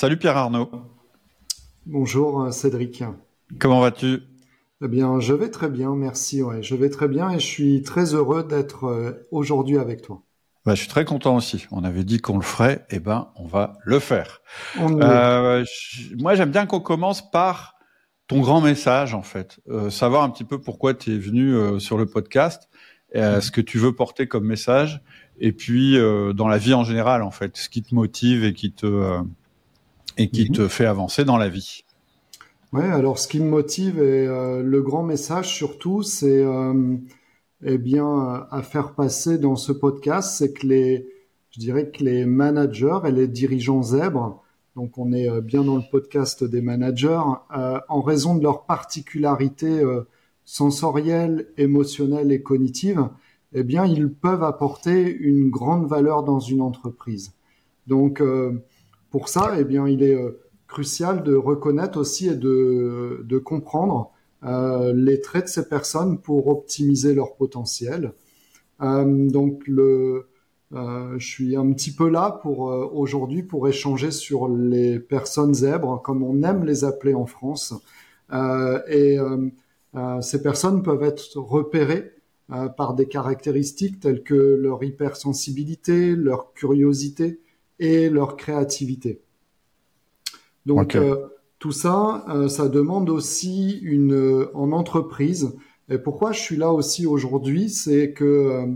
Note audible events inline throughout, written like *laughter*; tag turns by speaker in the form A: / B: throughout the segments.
A: Salut Pierre Arnaud.
B: Bonjour euh, Cédric.
A: Comment vas-tu?
B: Eh bien, je vais très bien, merci. Ouais, je vais très bien et je suis très heureux d'être euh, aujourd'hui avec toi.
A: Bah, je suis très content aussi. On avait dit qu'on le ferait, et eh ben, on va le faire. Euh, moi, j'aime bien qu'on commence par ton grand message, en fait. savoir un petit peu pourquoi tu es venu sur le podcast, mm-hmm. ce que tu veux porter comme message, et puis dans la vie en général, en fait, ce qui te motive et qui te et qui mhm. te fait avancer dans la vie.
B: Ouais, alors ce qui me motive et euh, le grand message surtout, c'est euh, eh bien à faire passer dans ce podcast, c'est que les, je dirais que les managers et les dirigeants zèbres, donc on est euh, bien dans le podcast des managers, en raison de leurs particularités sensorielles, émotionnelles et cognitives, eh bien ils peuvent apporter une grande valeur dans une entreprise. Donc pour ça, eh il est euh, crucial de reconnaître aussi et de, comprendre euh, les traits de ces personnes pour optimiser leur potentiel. Euh, donc, je suis un petit peu là pour aujourd'hui pour échanger sur les personnes zèbres, comme on aime les appeler en France. et ces personnes peuvent être repérées par des caractéristiques telles que leur hypersensibilité, leur curiosité, et leur créativité. Donc euh, tout ça, euh, ça demande aussi une euh, en entreprise. Et pourquoi je suis là aussi aujourd'hui, c'est que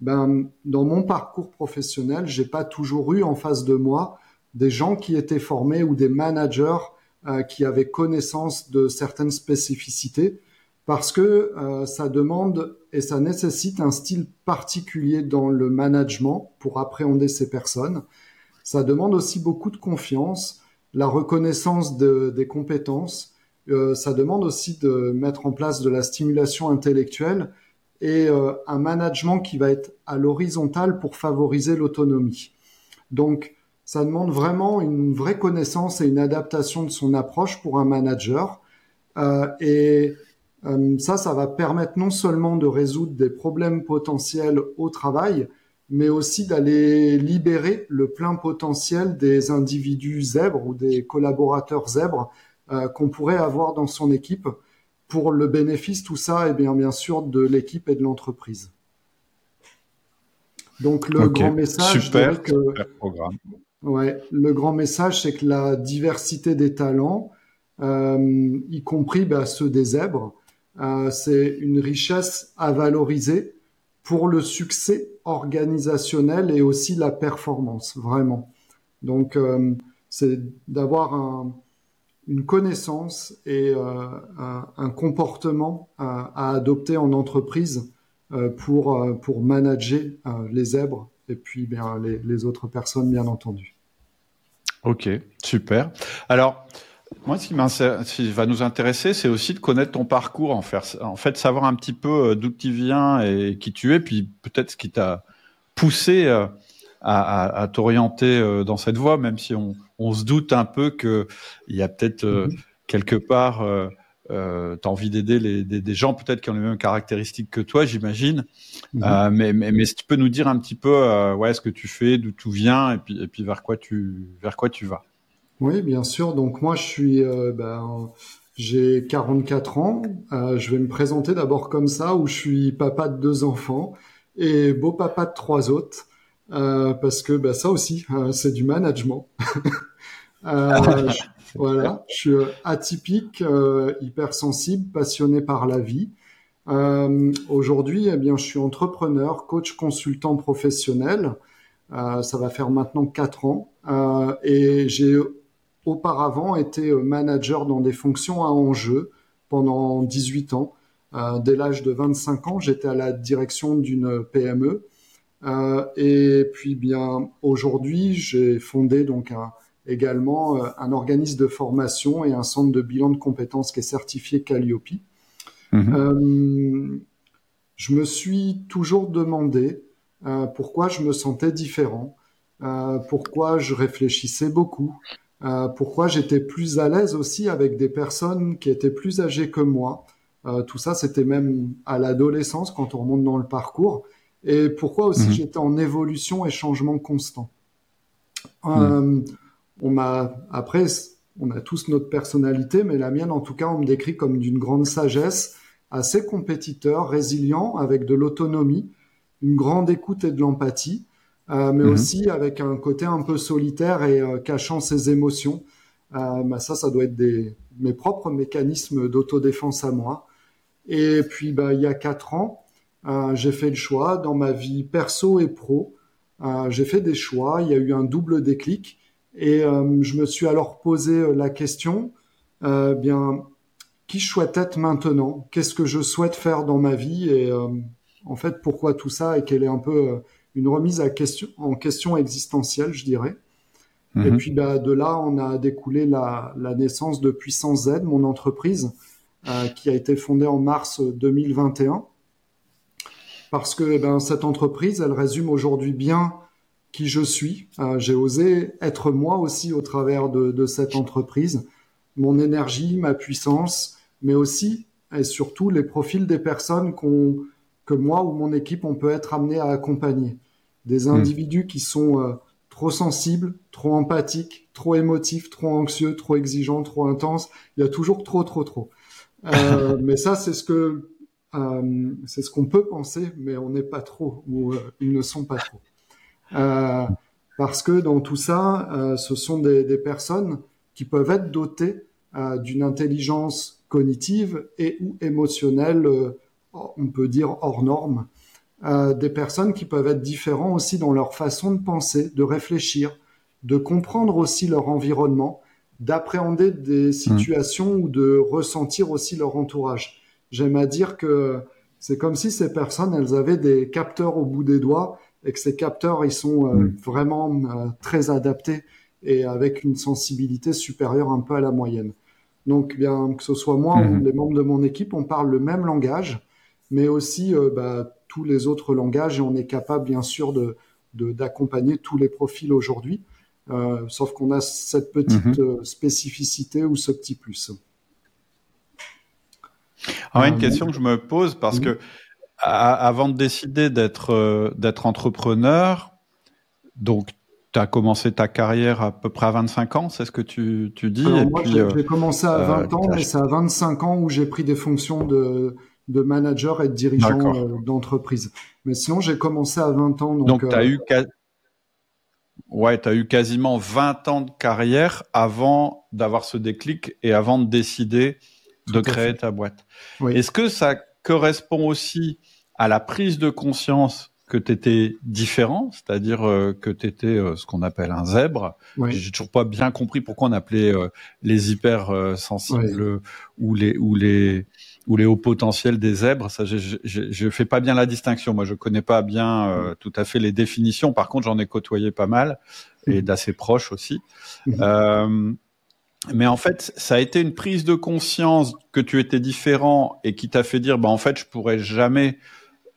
B: ben, dans mon parcours professionnel, j'ai pas toujours eu en face de moi des gens qui étaient formés ou des managers qui avaient connaissance de certaines spécificités parce que ça demande et ça nécessite un style particulier dans le management pour appréhender ces personnes. Ça demande aussi beaucoup de confiance, la reconnaissance de, des compétences. Euh, ça demande aussi de mettre en place de la stimulation intellectuelle et euh, un management qui va être à l'horizontale pour favoriser l'autonomie. Donc, ça demande vraiment une vraie connaissance et une adaptation de son approche pour un manager. Euh, et ça, ça va permettre non seulement de résoudre des problèmes potentiels au travail, mais aussi d'aller libérer le plein potentiel des individus zèbres ou des collaborateurs zèbres euh, qu'on pourrait avoir dans son équipe pour le bénéfice, tout ça, et eh bien, bien sûr, de l'équipe et de l'entreprise. Donc, le grand message,
A: super, que, programme.
B: Ouais, le grand message, c'est que la diversité des talents, euh, y compris bah, ceux des zèbres, euh, c'est une richesse à valoriser pour le succès organisationnel et aussi la performance, vraiment. Donc, euh, c'est d'avoir un, une connaissance et euh, un, comportement à, adopter en entreprise euh, pour, pour manager les zèbres et puis bien, les, les autres personnes, bien entendu.
A: Ok, super. Alors, moi, ce qui, va nous intéresser, c'est aussi de connaître ton parcours, en, faire, en fait, savoir un petit peu euh, d'où tu viens et qui tu es, puis peut-être ce qui t'a poussé euh, à, à, t'orienter euh, dans cette voie, même si on, on se doute un peu qu'il y a peut-être mm-hmm. quelque part, euh, tu as envie d'aider des, des, gens peut-être qui ont les mêmes caractéristiques que toi, j'imagine. Mm-hmm. mais, mais, mais, si tu peux nous dire un petit peu ouais, ce que tu fais, d'où tu viens, et puis, et puis vers, quoi tu, vers quoi tu vas.
B: Oui, bien sûr. Donc moi, je suis, euh, ben, j'ai 44 ans. Euh, je vais me présenter d'abord comme ça, où je suis papa de deux enfants et beau papa de trois autres, euh, parce que ben, ça aussi, euh, c'est du management. *laughs* Euh, voilà, je suis atypique, hypersensible, passionné par la vie. Aujourd'hui, eh bien, je suis entrepreneur, coach, consultant professionnel. ça va faire maintenant quatre ans, et j'ai auparavant été euh, manager dans des fonctions à enjeu pendant 18 ans. Euh, dès l'âge de 25 ans, j'étais à la direction d'une PME. Euh, et puis bien aujourd'hui, j'ai fondé donc également un organisme de formation et un centre de bilan de compétences qui est certifié Calliope. Mhm. je me suis toujours demandé pourquoi je me sentais différent, pourquoi je réfléchissais beaucoup, euh, pourquoi j'étais plus à l'aise aussi avec des personnes qui étaient plus âgées que moi. Euh, tout ça, c'était même à l'adolescence quand on remonte dans le parcours. Et pourquoi aussi mhm. j'étais en évolution et changement constant. Euh, on m'a après, on a tous notre personnalité, mais la mienne, en tout cas, on me décrit comme d'une grande sagesse, assez compétiteur, résilient, avec de l'autonomie, une grande écoute et de l'empathie, euh, mais mhm. aussi avec un côté un peu solitaire et euh, cachant ses émotions. Euh, bah ça, ça doit être des, mes propres mécanismes d'autodéfense à moi. Et puis, bah, il y a quatre ans, euh, j'ai fait le choix dans ma vie perso et pro. J'ai fait des choix. Il y a eu un double déclic et je me suis alors posé la question bien qui je souhaite être maintenant? Qu'est-ce que je souhaite faire dans ma vie? Et en fait, pourquoi tout ça? Et quelle est un peu une remise à question, en question existentielle, je dirais. Et mhm. puis bah, de là, on a découlé la, la naissance de Puissance Z, mon entreprise, euh, qui a été fondée en mars 2021. Parce que eh ben, cette entreprise, elle résume aujourd'hui bien qui je suis. Euh, J'ai osé être moi aussi au travers de, de, cette entreprise, mon énergie, ma puissance, mais aussi et surtout les profils des personnes qu'on que moi ou mon équipe on peut être amené à accompagner. Des mhm. individus qui sont euh, trop sensibles, trop empathiques, trop émotifs, trop anxieux, trop exigeants, trop intenses. Il y a toujours trop, trop, trop. Euh, *laughs* mais ça, c'est ce que euh, c'est ce qu'on peut penser, mais on n'est pas trop ou ils ne sont pas trop. Parce que dans tout ça, ce sont des, des, personnes qui peuvent être dotées d'une intelligence cognitive et ou émotionnelle, on peut dire hors norme. Des personnes qui peuvent être différents aussi dans leur façon de penser, de réfléchir, de comprendre aussi leur environnement d'appréhender des mmh. situations ou de ressentir aussi leur entourage. J'aime à dire que c'est comme si ces personnes, elles avaient des capteurs au bout des doigts et que ces capteurs, ils sont euh, mmh. vraiment euh, très adaptés et avec une sensibilité supérieure un peu à la moyenne. Donc, bien que ce soit moi ou mmh. les membres de mon équipe, on parle le même langage, mais aussi euh, bah, tous les autres langages et on est capable, bien sûr, de d'accompagner tous les profils aujourd'hui. Euh, sauf qu'on a cette petite mhm. euh, spécificité ou ce petit plus.
A: Alors, une euh, question que je me pose parce que avant de décider d'être d'être entrepreneur, donc tu as commencé ta carrière à peu près à 25 ans, c'est ce que tu, tu dis
B: moi, j'ai commencé à 20 ans, mais c'est à 25 ans où j'ai pris des fonctions de, de manager et de dirigeant d'entreprise. Mais sinon, j'ai commencé à 20 ans.
A: Donc, donc tu as eu Ouais, tu as eu quasiment 20 ans de carrière avant d'avoir ce déclic et avant de décider de créer ta boîte. Est-ce que ça correspond aussi à la prise de conscience que tu étais différent, c'est-à-dire euh, que tu étais euh, ce qu'on appelle un zèbre? J'ai toujours pas bien compris pourquoi on appelait euh, les hyper sensibles ou les ou les ou les hauts potentiels des zèbres. Ça, je, je, je, fais pas bien la distinction. Moi, je connais pas bien euh, tout à fait les définitions. Par contre, j'en ai côtoyé pas mal et mhm. d'assez proches aussi. Mhm. Euh, mais en fait, ça a été une prise de conscience que tu étais différent et qui t'a fait dire, bah en fait, je pourrais jamais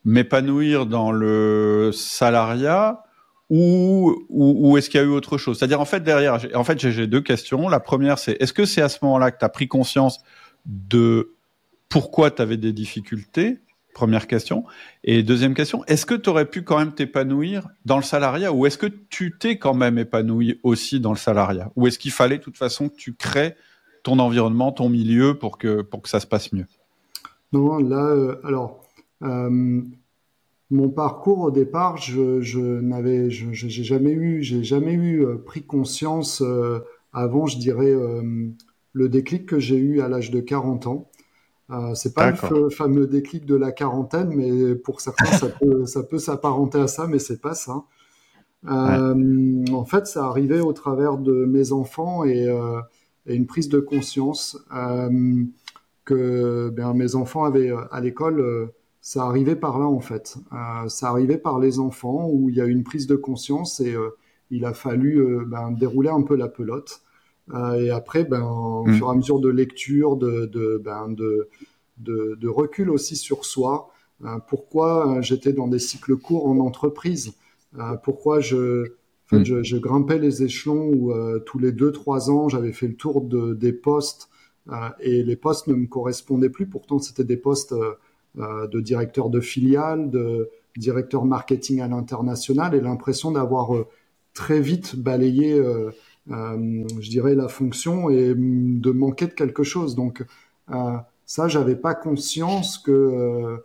A: m'épanouir dans le salariat ou, ou, ou est-ce qu'il y a eu autre chose? C'est-à-dire, en fait, derrière, en fait, j'ai deux questions. La première, c'est est-ce que c'est à ce moment-là que tu as pris conscience de pourquoi tu avais des difficultés? Première question. Et deuxième question, est-ce que tu aurais pu quand même t'épanouir dans le salariat? Ou est-ce que tu t'es quand même épanoui aussi dans le salariat? Ou est-ce qu'il fallait de toute façon que tu crées ton environnement, ton milieu pour que, pour que ça se passe mieux?
B: Non, là, euh, alors, euh, mon parcours au départ, je, n'avais, j'ai jamais eu, j'ai jamais eu euh, pris conscience avant, je dirais, le déclic que j'ai eu à l'âge de 40 ans. Euh, c'est pas le fameux déclic de la quarantaine, mais pour certains, ça peut, ça peut s'apparenter à ça, mais c'est pas ça. Euh, En fait, ça arrivait au travers de mes enfants et, euh, et une prise de conscience euh, que ben, mes enfants avaient à l'école. Ça arrivait par là en fait. ça arrivait par les enfants où il y a eu une prise de conscience et il a fallu ben, dérouler un peu la pelote. Euh, et après, ben, au mm. fur et à mesure de lecture, de, de, ben, de, de, de recul aussi sur soi, euh, pourquoi euh, j'étais dans des cycles courts en entreprise, pourquoi je, mm. je, je, grimpais les échelons où tous les deux trois ans j'avais fait le tour de, des postes et les postes ne me correspondaient plus. Pourtant c'était des postes de directeur de filiale, de directeur marketing à l'international et l'impression d'avoir très vite balayé je dirais, la fonction et de manquer de quelque chose. Donc ça, j'avais pas conscience que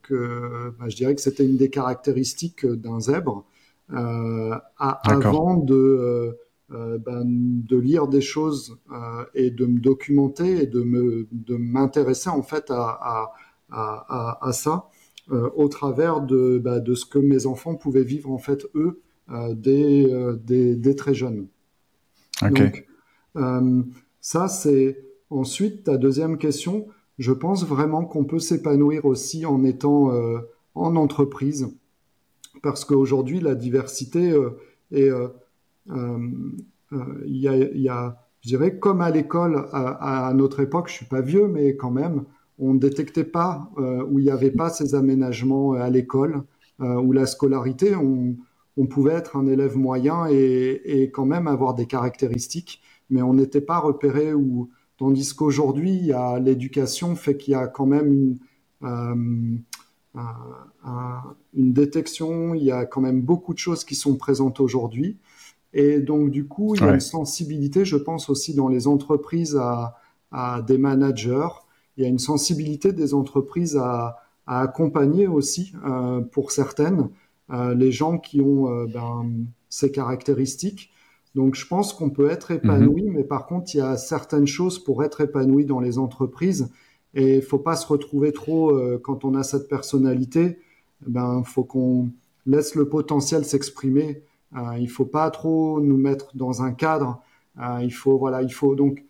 B: que bah, je dirais que c'était une des caractéristiques d'un zèbre avant de euh, ben, de lire des choses euh, et de me documenter et de me de m'intéresser en fait à, à, à, ça euh, au travers de, bah, de ce que mes enfants pouvaient vivre en fait eux dès, dès, très jeunes. Donc ça c'est ensuite ta deuxième question. Je pense vraiment qu'on peut s'épanouir aussi en étant en entreprise. Parce qu'aujourd'hui la diversité est euh, euh, il y a, je dirais, comme à l'école à, notre époque, je suis pas vieux, mais quand même, on ne détectait pas euh, où il n'y avait pas ces aménagements à l'école, euh, où la scolarité, on, pouvait être un élève moyen et, et, quand même avoir des caractéristiques, mais on n'était pas repéré où, tandis qu'aujourd'hui, il y a l'éducation fait qu'il y a quand même une, euh, une détection, il y a quand même beaucoup de choses qui sont présentes aujourd'hui. Et donc, du coup, il y a une sensibilité, je pense aussi dans les entreprises à, à, des managers. Il y a une sensibilité des entreprises à, à accompagner aussi, euh, pour certaines, euh, les gens qui ont euh, ben, ces caractéristiques. Donc, je pense qu'on peut être épanoui, mhm. mais par contre, il y a certaines choses pour être épanoui dans les entreprises. Et il faut pas se retrouver trop euh, quand on a cette personnalité. Ben, faut qu'on laisse le potentiel s'exprimer euh, il faut pas trop nous mettre dans un cadre. Euh, il faut voilà, il faut donc,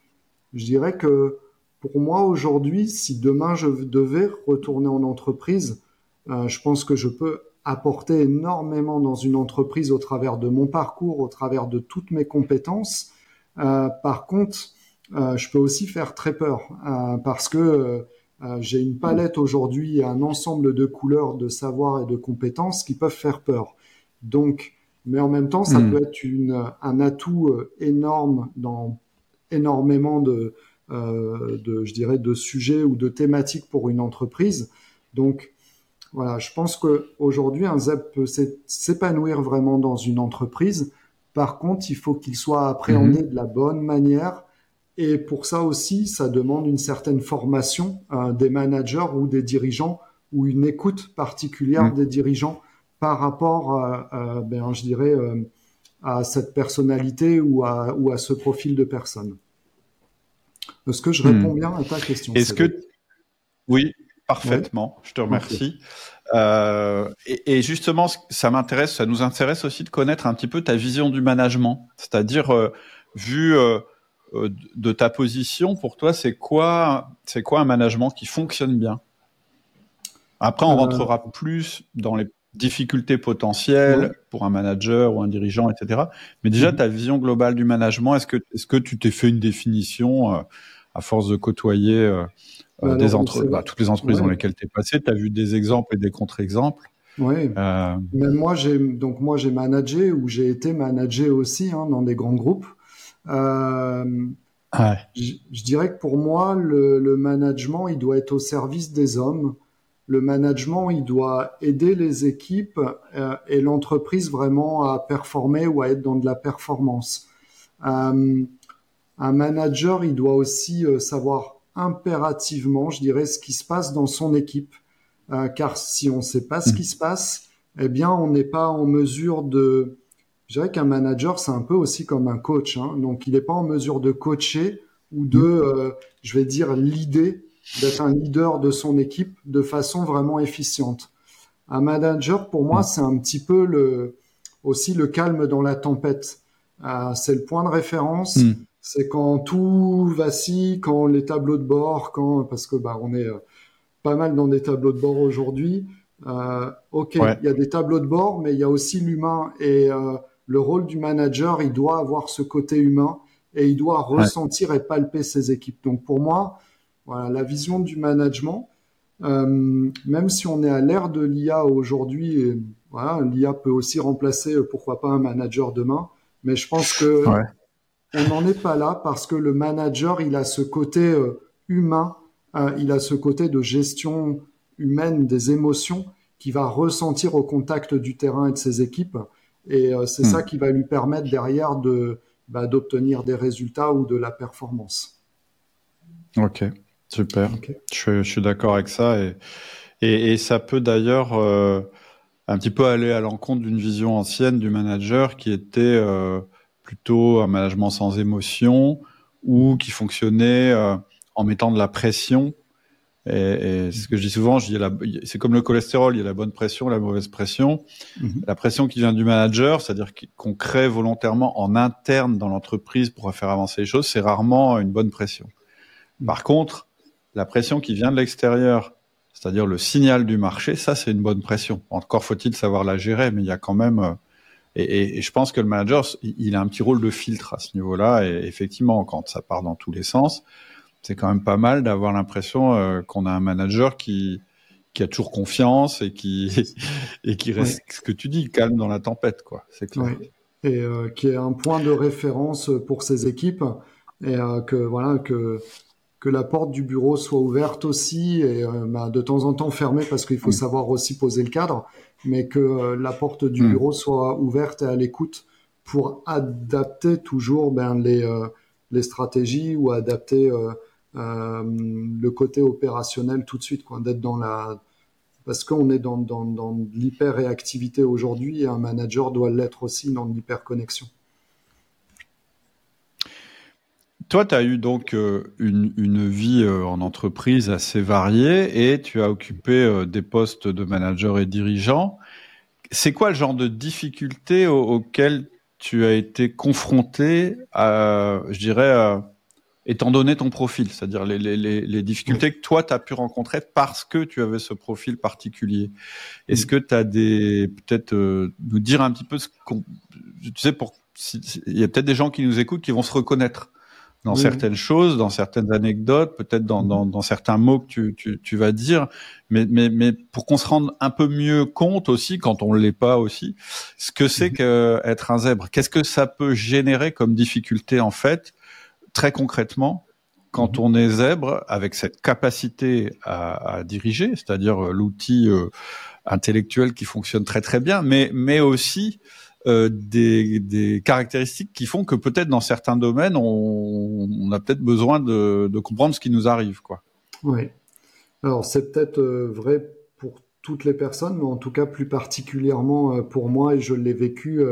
B: je dirais que pour moi aujourd'hui, si demain je devais retourner en entreprise, euh, je pense que je peux apporter énormément dans une entreprise au travers de mon parcours, au travers de toutes mes compétences. Euh, par contre, euh, je peux aussi faire très peur euh, parce que j'ai une palette aujourd'hui, un ensemble de couleurs, de savoirs et de compétences qui peuvent faire peur. Donc, mais en même temps, ça hmm. peut être une, un atout énorme dans énormément de, de, je dirais, de sujets ou de thématiques pour une entreprise. Donc, voilà, je pense qu'aujourd'hui, un ZEP peut s'épanouir vraiment dans une entreprise. Par contre, il faut qu'il soit appréhendé hmm. de la bonne manière. Et pour ça aussi, ça demande une certaine formation euh, des managers ou des dirigeants ou une écoute particulière hmm. des dirigeants par rapport, à, ben, je dirais, euh, à cette personnalité ou à, ou à ce profil de personne. Est-ce que je réponds hmm. bien à ta question
A: Est-ce que oui, parfaitement. Je te remercie. Euh, et, justement, ça m'intéresse, ça nous intéresse aussi de connaître un petit peu ta vision du management, c'est-à-dire euh, vu de ta position, pour toi, c'est quoi, c'est quoi un management qui fonctionne bien? Après, on rentrera plus dans les difficultés potentielles pour un manager ou un dirigeant, etc. Mais déjà, mhm. ta vision globale du management, est-ce que, est-ce que tu t'es fait une définition euh, à force de côtoyer euh, euh, entre... Bah, toutes les entreprises dans lesquelles tu es passé Tu as vu des exemples et des contre-exemples
B: oui. Même moi, j'ai donc moi j'ai managé ou j'ai été managé aussi hein, dans des grands groupes. Euh, je, je, dirais que pour moi, le, le, management, il doit être au service des hommes le management, il doit aider les équipes euh, et l'entreprise vraiment à performer ou à être dans de la performance. Euh, un manager, il doit aussi euh, savoir impérativement, je dirais, ce qui se passe dans son équipe, car si on ne sait pas ce qui se passe, eh bien, on n'est pas en mesure de. Je dirais qu'un manager, c'est un peu aussi comme un coach, hein. donc il n'est pas en mesure de coacher ou de, je vais dire, l'idée d'être un leader de son équipe de façon vraiment efficiente. Un manager, pour moi, c'est un petit peu le, aussi le calme dans la tempête. Euh, c'est le point de référence. C'est quand tout vacille, quand les tableaux de bord, quand parce que bah on est euh, pas mal dans des tableaux de bord aujourd'hui. Euh, ok, il y a des tableaux de bord, mais il y a aussi l'humain et euh, le rôle du manager, il doit avoir ce côté humain et il doit ressentir et palper ses équipes. Donc pour moi, voilà, la vision du management. Euh, même si on est à l'ère de l'IA aujourd'hui, voilà, l'IA peut aussi remplacer, pourquoi pas, un manager demain. Mais je pense que on n'en est pas là parce que le manager, il a ce côté euh, humain, il a ce côté de gestion humaine des émotions qui va ressentir au contact du terrain et de ses équipes. Et c'est hmm. ça qui va lui permettre derrière de bah, d'obtenir des résultats ou de la performance.
A: Ok, super. Je, suis d'accord avec ça et, et, ça peut d'ailleurs euh, un petit peu aller à l'encontre d'une vision ancienne du manager qui était euh, plutôt un management sans émotion ou qui fonctionnait euh, en mettant de la pression. Et, et ce que je dis souvent, je dis c'est comme le cholestérol, il y a la bonne pression, la mauvaise pression. Mhm. La pression qui vient du manager, c'est-à-dire qu'on crée volontairement en interne dans l'entreprise pour faire avancer les choses, c'est rarement une bonne pression. Mhm. Par contre, la pression qui vient de l'extérieur, c'est-à-dire le signal du marché, ça c'est une bonne pression. Encore faut-il savoir la gérer, mais il y a quand même et, et, je pense que le manager, il a un petit rôle de filtre à ce niveau-là. Et effectivement, quand ça part dans tous les sens, c'est quand même pas mal d'avoir l'impression euh, qu'on a un manager qui, qui a toujours confiance et qui, *laughs* et qui reste, ce que tu dis, calme dans la tempête, quoi. C'est clair.
B: Et euh, qui est un point de référence pour ses équipes et euh, que voilà que que la porte du bureau soit ouverte aussi et bah, de temps en temps fermée parce qu'il faut savoir aussi poser le cadre mais que euh, la porte du hmm. bureau soit ouverte et à l'écoute pour adapter toujours ben, les, euh, les stratégies ou adapter euh, le côté opérationnel tout de suite, quoi, d'être dans la parce qu'on est dans, dans, dans l'hyper-réactivité aujourd'hui et un manager doit l'être aussi dans l'hyper-connexion.
A: Toi, tu as eu donc une, une vie en entreprise assez variée et tu as occupé des postes de manager et dirigeant. C'est quoi le genre de difficultés auxquelles tu as été confronté, je dirais, étant donné ton profil, c'est-à-dire les, difficultés que toi, tu as pu rencontrer parce que tu avais ce profil particulier. Est-ce que tu as des, peut-être, euh, nous dire un petit peu ce qu'on, tu sais, il y a peut-être des gens qui nous écoutent qui vont se reconnaître dans certaines choses, dans certaines anecdotes, peut-être dans, dans, dans, certains mots que tu, tu, tu vas dire, mais, mais, mais pour qu'on se rende un peu mieux compte aussi, quand on l'est pas aussi, ce que c'est mhm. qu'être un zèbre. Qu'est-ce que ça peut générer comme difficulté en fait, très concrètement, quand mhm. on est zèbre, avec cette capacité à, à diriger, c'est-à-dire euh, l'outil euh, intellectuel qui fonctionne très très bien, mais, mais aussi euh, des, caractéristiques qui font que peut-être dans certains domaines, on, a peut-être besoin de, de, comprendre ce qui nous arrive. Quoi.
B: Oui. Alors c'est peut-être euh, vrai pour toutes les personnes, mais en tout cas plus particulièrement euh, pour moi, et je l'ai vécu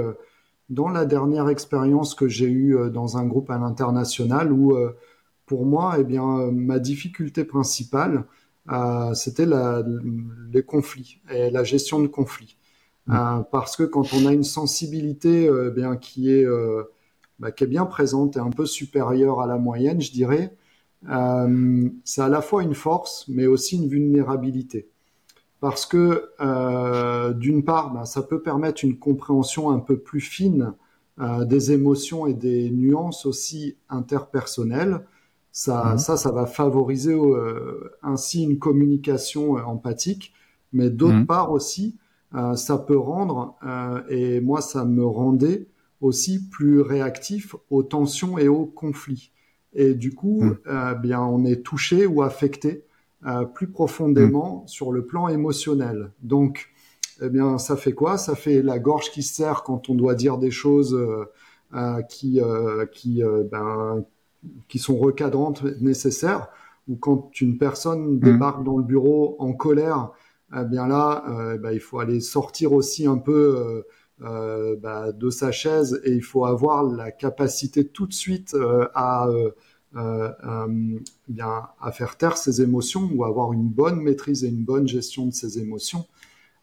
B: dans la dernière expérience que j'ai eue dans un groupe à l'international, où pour moi, eh bien, ma difficulté principale, c'était les conflits et la gestion de conflits. Euh, parce que quand on a une sensibilité euh, bien qui est euh, bah, qui est bien présente et un peu supérieure à la moyenne, je dirais, c'est à la fois une force mais aussi une vulnérabilité. Parce que d'une part, bah, ça peut permettre une compréhension un peu plus fine des émotions et des nuances aussi interpersonnelles. Ça, mm. ça, ça va favoriser ainsi une communication empathique, mais d'autre mm. part aussi, euh, ça peut rendre, euh, et moi ça me rendait aussi plus réactif aux tensions et aux conflits. Et du coup, euh, bien, on est touché ou affecté plus profondément hmm. sur le plan émotionnel. Donc, eh bien, ça fait quoi? Ça fait la gorge qui se serre quand on doit dire des choses qui, qui, ben, qui sont recadrantes nécessaires, ou quand une personne hmm. débarque dans le bureau en colère eh bien là, euh, bah, il faut aller sortir aussi un peu euh, euh, bah, de sa chaise et il faut avoir la capacité tout de suite à bien à faire taire ses émotions ou avoir une bonne maîtrise et une bonne gestion de ses émotions.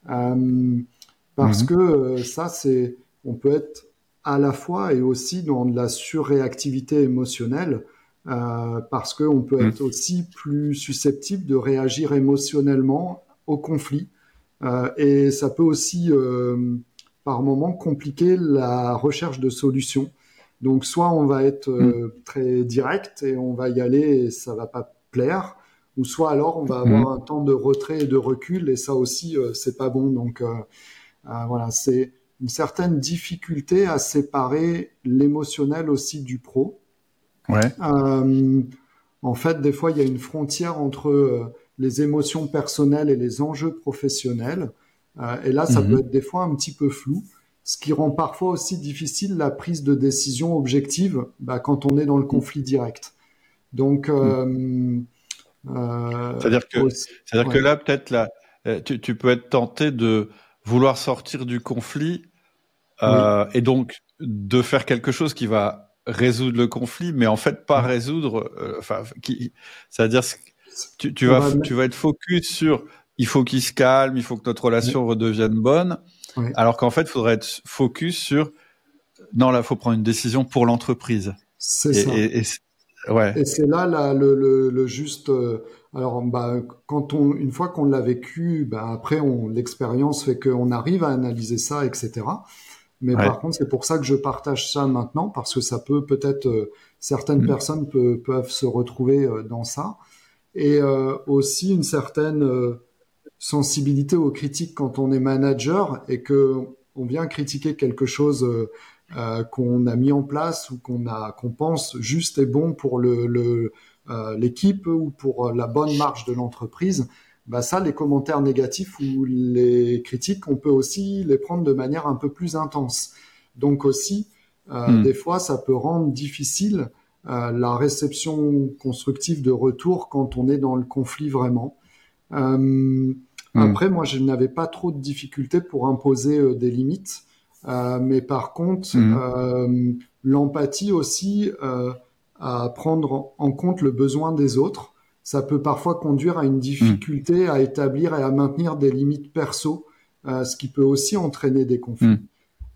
B: parce mhm. que ça, c'est, on peut être à la fois et aussi dans de la surréactivité émotionnelle, euh, parce qu'on peut mhm. être aussi plus susceptible de réagir émotionnellement au conflit. Euh, et ça peut aussi, euh, par moment, compliquer la recherche de solutions. Donc, soit on va être euh, mm. très direct et on va y aller et ça va pas plaire, ou soit alors on va avoir mm. un temps de retrait et de recul et ça aussi, c'est pas bon. Donc, voilà, c'est une certaine difficulté à séparer l'émotionnel aussi du pro.
A: Ouais.
B: en fait, des fois, il y a une frontière entre les émotions personnelles et les enjeux professionnels. Euh, et là, ça mhm. peut être des fois un petit peu flou. ce qui rend parfois aussi difficile la prise de décision objective bah, quand on est dans le conflit direct. Donc,
A: euh, euh, c'est-à-dire que, c'est-à-dire que là, peut-être là, tu, tu, peux être tenté de vouloir sortir du conflit euh, et donc de faire quelque chose qui va résoudre le conflit, mais en fait pas résoudre. Euh, enfin, qui, c'est-à-dire tu, tu vas, tu vas être focus sur il faut qu'il se calme, il faut que notre relation redevienne bonne. Alors qu'en fait, il faudrait être focus sur non, là, il faut prendre une décision pour l'entreprise.
B: C'est ça. Et, ouais. et c'est là, là le, le, le, juste. Euh, alors, bah, quand on, une fois qu'on l'a vécu, bah, après, on, l'expérience fait qu'on arrive à analyser ça, etc. Mais par contre, c'est pour ça que je partage ça maintenant, parce que ça peut peut-être euh, certaines mm. personnes peuvent se retrouver euh, dans ça, et aussi une certaine sensibilité aux critiques quand on est manager et que on vient critiquer quelque chose euh, euh, qu'on a mis en place ou qu'on a qu'on pense juste et bon pour le euh, l'équipe ou pour la bonne marche de l'entreprise, bah ça, les commentaires négatifs ou les critiques, on peut aussi les prendre de manière un peu plus intense. Donc aussi, hmm. des fois, ça peut rendre difficile la réception constructive de retour quand on est dans le conflit vraiment. Euh, Hmm. Après, moi, je n'avais pas trop de difficultés pour imposer euh, des limites. Euh, mais par contre, hmm. euh, l'empathie aussi, à prendre en compte le besoin des autres, ça peut parfois conduire à une difficulté à établir et à maintenir des limites perso, ce qui peut aussi entraîner des conflits.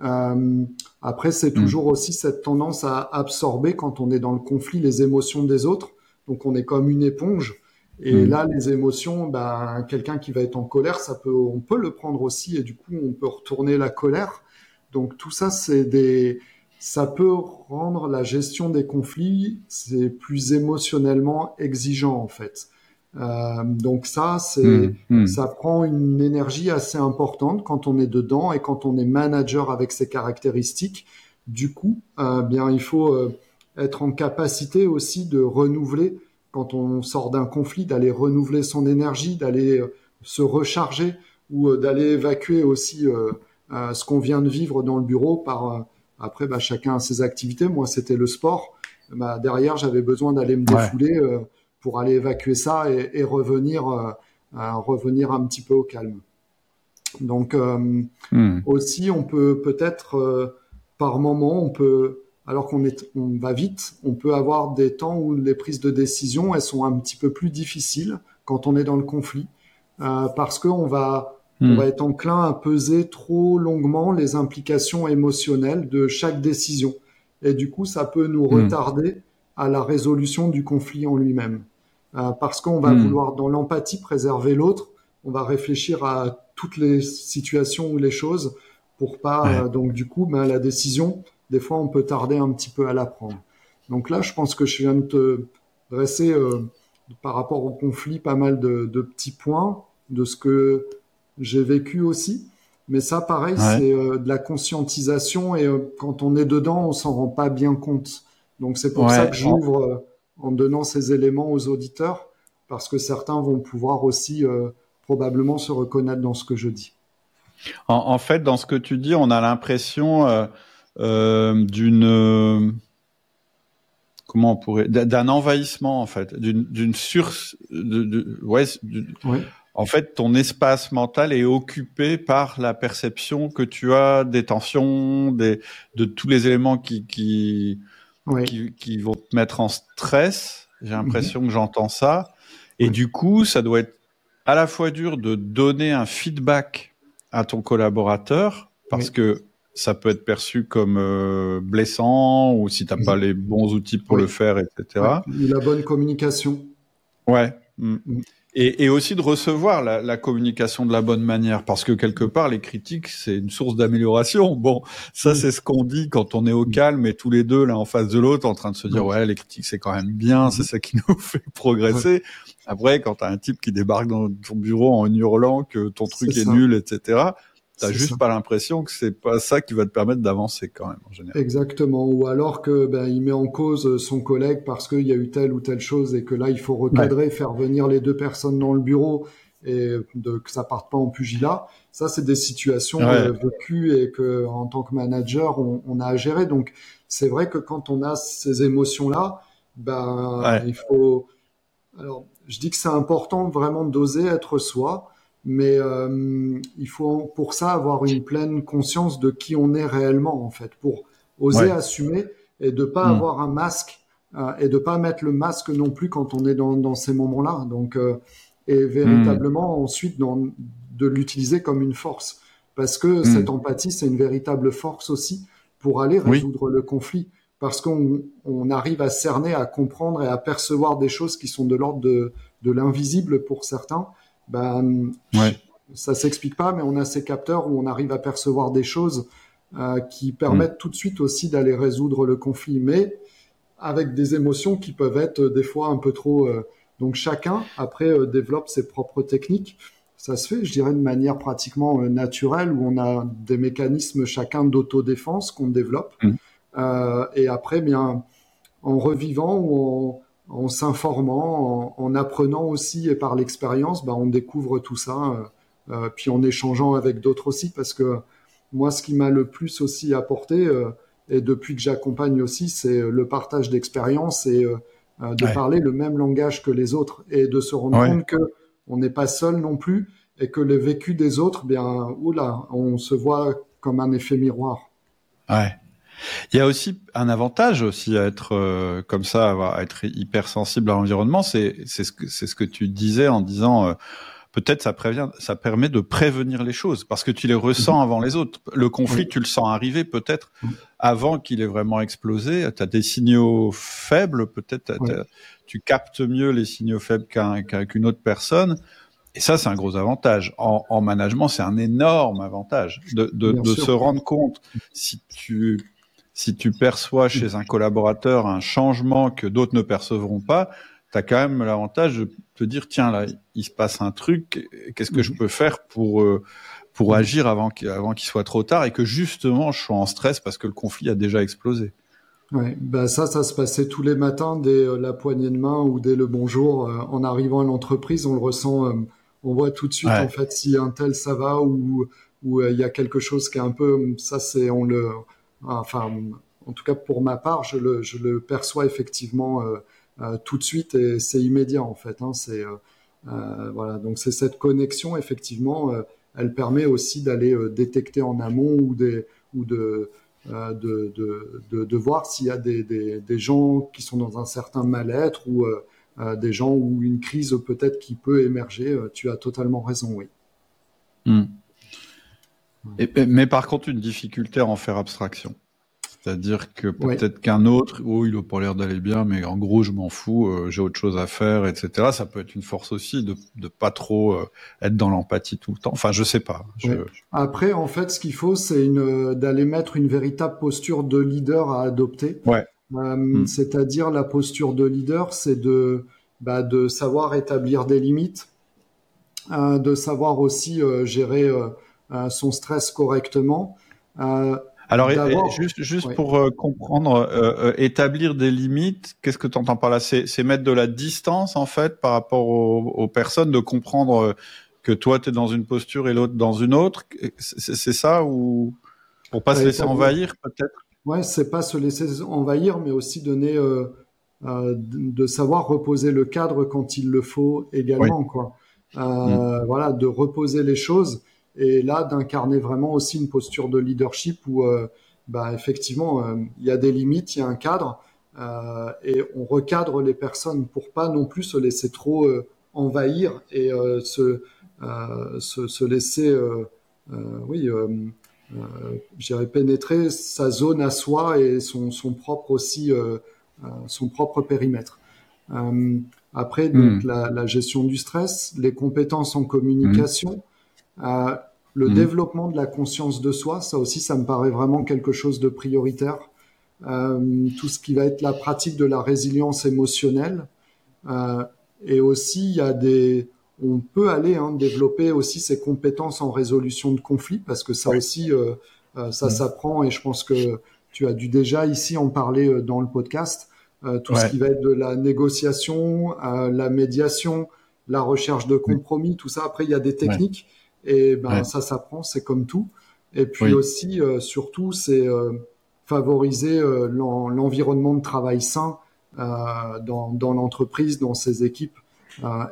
B: Hmm. après, c'est toujours aussi cette tendance à absorber quand on est dans le conflit les émotions des autres. Donc, on est comme une éponge. Et mm. là, les émotions, ben, quelqu'un qui va être en colère, ça peut, on peut le prendre aussi, et du coup, on peut retourner la colère. Donc tout ça, c'est des, ça peut rendre la gestion des conflits, c'est plus émotionnellement exigeant en fait. Euh, donc ça, c'est, mm. Mm. ça prend une énergie assez importante quand on est dedans et quand on est manager avec ces caractéristiques. Du coup, euh, bien, il faut euh, être en capacité aussi de renouveler quand on sort d'un conflit, d'aller renouveler son énergie, d'aller se recharger ou d'aller évacuer aussi ce qu'on vient de vivre dans le bureau par après bah, chacun a ses activités moi c'était le sport bah, derrière j'avais besoin d'aller me défouler pour aller évacuer ça et, et revenir revenir un petit peu au calme donc hmm. aussi on peut peut-être par moment on peut alors qu'on est, on va vite, on peut avoir des temps où les prises de décision, elles sont un petit peu plus difficiles quand on est dans le conflit, euh, parce qu'on va, on hmm. va être enclin à peser trop longuement les implications émotionnelles de chaque décision. Et du coup, ça peut nous hmm. retarder à la résolution du conflit en lui-même. Euh, parce qu'on va hmm. vouloir, dans l'empathie, préserver l'autre, on va réfléchir à toutes les situations ou les choses pour pas, euh, donc du coup, ben, la décision, des fois on peut tarder un petit peu à l'apprendre. Donc là, je pense que je viens de te dresser euh, par rapport au conflit pas mal de, petits points de ce que j'ai vécu aussi. Mais ça, pareil, c'est euh, de la conscientisation et euh, quand on est dedans, on s'en rend pas bien compte. Donc c'est pour ça que j'ouvre en donnant ces éléments aux auditeurs parce que certains vont pouvoir aussi probablement se reconnaître dans ce que je dis.
A: En, en, fait, dans ce que tu dis, on a l'impression euh, d'une euh, comment on pourrait d'un envahissement en fait, d'une sur de, ouais, en fait ton espace mental est occupé par la perception que tu as des tensions, des de tous les éléments qui qui qui, qui, vont te mettre en stress. J'ai l'impression mhm. que j'entends ça et du coup ça doit être à la fois dur de donner un feedback à ton collaborateur parce que ça peut être perçu comme euh, blessant ou si tu n'as pas les bons outils pour le faire, etc.
B: la bonne communication.
A: Ouais. Mm. Mm. Et, et, aussi de recevoir la, la, communication de la bonne manière, parce que quelque part, les critiques, c'est une source d'amélioration. Bon, ça, c'est ce qu'on dit quand on est au calme et tous les deux, là, en face de l'autre, en train de se dire, ouais, les critiques, c'est quand même bien, c'est ça qui *laughs* nous fait progresser. Après, quand tu as un type qui débarque dans ton bureau en hurlant que ton truc est, est nul, etc., T'as juste pas l'impression que c'est pas ça qui va te permettre d'avancer quand même en général.
B: Exactement. Ou alors que ben, il met en cause son collègue parce qu'il y a eu telle ou telle chose et que là il faut recadrer, faire venir les deux personnes dans le bureau et de, que ça parte pas en pugilat. Ça, c'est des situations euh, vécues et que en tant que manager, on, on a à gérer. Donc, c'est vrai que quand on a ces émotions-là, ben, il faut. Alors, je dis que c'est important vraiment d'oser être soi, mais euh, il faut pour ça avoir une pleine conscience de qui on est réellement en fait, pour oser assumer et de pas hmm. avoir un masque euh, et de pas mettre le masque non plus quand on est dans, dans ces moments-là. Donc euh, et véritablement hmm. ensuite dans, de l'utiliser comme une force parce que hmm. cette empathie c'est une véritable force aussi pour aller résoudre le conflit parce qu'on on arrive à cerner, à comprendre et à percevoir des choses qui sont de l'ordre de, de l'invisible pour certains. Ben, ouais. ça s'explique pas, mais on a ces capteurs où on arrive à percevoir des choses euh, qui permettent tout de suite aussi d'aller résoudre le conflit, mais avec des émotions qui peuvent être des fois un peu trop. Euh, donc chacun après euh, développe ses propres techniques. Ça se fait, je dirais, de manière pratiquement euh, naturelle où on a des mécanismes chacun d'autodéfense qu'on développe. Mmh. et après, bien, en revivant ou en, en s'informant, en, en, apprenant aussi et par l'expérience, ben, on découvre tout ça. Euh, puis en échangeant avec d'autres aussi, parce que moi, ce qui m'a le plus aussi apporté, et depuis que j'accompagne aussi, c'est euh, le partage d'expériences et euh, euh, de parler le même langage que les autres et de se rendre compte que on n'est pas seul non plus et que le vécu des autres, bien, oula, on se voit comme un effet miroir.
A: Ouais. Il y a aussi un avantage aussi à être comme ça, à être hypersensible à l'environnement. C'est c'est ce que c'est ce que tu disais en disant peut-être ça prévient, ça permet de prévenir les choses parce que tu les ressens mhm. avant les autres. Le conflit, tu le sens arriver peut-être mhm. avant qu'il ait vraiment explosé. Tu as des signaux faibles, peut-être tu captes mieux les signaux faibles qu'une autre personne. Et ça, c'est un gros avantage. En, en management, c'est un énorme avantage de, de, de se rendre compte si tu si tu perçois chez un collaborateur un changement que d'autres ne percevront pas, tu as quand même l'avantage de te dire tiens là il se passe un truc qu'est-ce que je mhm. peux faire pour euh, pour mhm. agir avant qu'il avant qu'il soit trop tard et que justement je sois en stress parce que le conflit a déjà explosé.
B: Ouais, bah ça, ça se passait tous les matins dès euh, la poignée de main ou dès le bonjour. Euh, en arrivant à l'entreprise, on le ressent, on voit tout de suite en fait si un tel ça va ou ou il y a quelque chose qui est un peu, ça c'est on le, enfin en tout cas pour ma part, je le perçois effectivement euh, tout de suite et c'est immédiat en fait. Hein, c'est euh, euh, voilà, donc c'est cette connexion effectivement, elle permet aussi d'aller détecter en amont ou de voir s'il y a des, gens qui sont dans un certain mal-être ou euh, des gens ou une crise peut-être qui peut émerger. tu as totalement raison, oui.
A: Hmm. Et, mais par contre, une difficulté à en faire abstraction. C'est-à-dire que peut-être qu'un autre, oh, il a pas l'air d'aller bien, mais en gros, je m'en fous, euh, j'ai autre chose à faire, etc. Ça peut être une force aussi de de pas trop euh, être dans l'empathie tout le temps. Enfin, je sais pas.
B: Après, en fait, ce qu'il faut, c'est une d'aller mettre une véritable posture de leader à adopter.
A: Ouais.
B: Euh, hmm. C'est-à-dire la posture de leader, c'est de bah, de savoir établir des limites, de savoir aussi gérer son stress correctement.
A: Alors, juste, juste pour euh, comprendre, euh, euh, établir des limites, qu'est-ce que tu entends par là? C'est mettre de la distance, en fait, par rapport aux, personnes, de comprendre que toi, tu es dans une posture et l'autre dans une autre? C'est ça ou pour pas se laisser envahir, peut-être?
B: Ouais, c'est pas se laisser envahir, mais aussi donner, de savoir reposer le cadre quand il le faut également, quoi. Mm. Voilà, de reposer les choses et là d'incarner vraiment aussi une posture de leadership où euh, bah, effectivement euh, il y a des limites, il y a un cadre euh, et on recadre les personnes pour pas non plus se laisser trop envahir et se, se, se laisser oui j'irais pénétrer sa zone à soi et son, son propre aussi son propre périmètre. après, donc, hmm. la, la, gestion du stress, les compétences en communication, euh, le mhm. développement de la conscience de soi, ça aussi, ça me paraît vraiment quelque chose de prioritaire. Euh, tout ce qui va être la pratique de la résilience émotionnelle. Euh, et aussi, il y a des, on peut aller hein, développer aussi ses compétences en résolution de conflits parce que ça aussi, euh, ça mhm. s'apprend et je pense que tu as dû déjà ici en parler dans le podcast. tout ce qui va être de la négociation, la médiation, la recherche de compromis, tout ça. Après, il y a des techniques et ben ça s'apprend, c'est comme tout. Et puis aussi, surtout, c'est favoriser l'environnement de travail sain dans, dans l'entreprise, dans ses équipes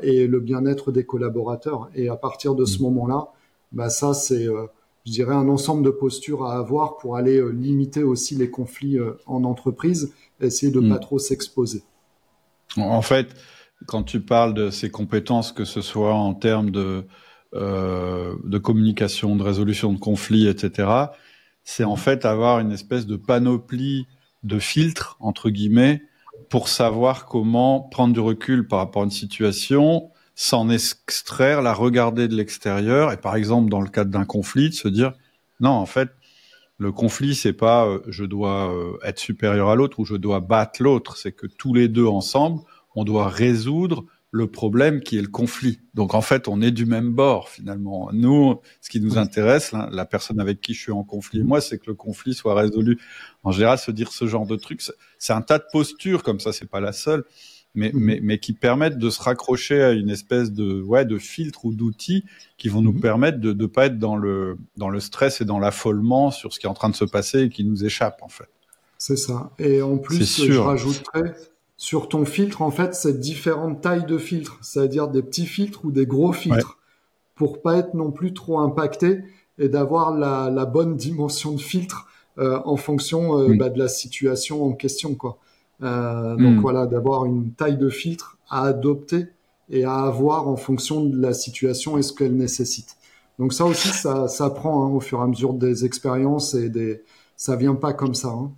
B: et le bien-être des collaborateurs. Et à partir de ce mm. moment-là, bah ça c'est je dirais, un ensemble de postures à avoir pour aller euh, limiter aussi les conflits euh, en entreprise, essayer de ne hmm. pas trop s'exposer.
A: En fait, quand tu parles de ces compétences, que ce soit en termes de, euh, de communication, de résolution de conflits, etc., c'est en fait avoir une espèce de panoplie de filtres, entre guillemets, pour savoir comment prendre du recul par rapport à une situation, s'en extraire, la regarder de l'extérieur, et par exemple dans le cadre d'un conflit, de se dire non, en fait, le conflit c'est pas euh, je dois euh, être supérieur à l'autre ou je dois battre l'autre, c'est que tous les deux ensemble, on doit résoudre le problème qui est le conflit. Donc en fait, on est du même bord finalement. Nous, ce qui nous intéresse, la personne avec qui je suis en conflit, moi, c'est que le conflit soit résolu. En général, se dire ce genre de trucs, c'est un tas de postures comme ça, c'est pas la seule mais, mhm. mais, mais qui permettent de se raccrocher à une espèce de, ouais, de filtre ou d'outils qui vont nous mhm. permettre de ne pas être dans le, dans le stress et dans l'affolement sur ce qui est en train de se passer et qui nous échappe, en fait.
B: C'est ça. Et en plus, je rajouterais sur ton filtre, en fait, c'est différentes tailles de filtres, c'est-à-dire des petits filtres ou des gros filtres, pour pas être non plus trop impacté et d'avoir la, la, bonne dimension de filtre euh, en fonction euh, bah, de la situation en question, quoi. Euh, donc hmm. voilà, d'avoir une taille de filtre à adopter et à avoir en fonction de la situation et ce qu'elle nécessite. Donc ça aussi, ça, ça prend hein, au fur et à mesure des expériences et des, ça vient pas comme ça. Hein.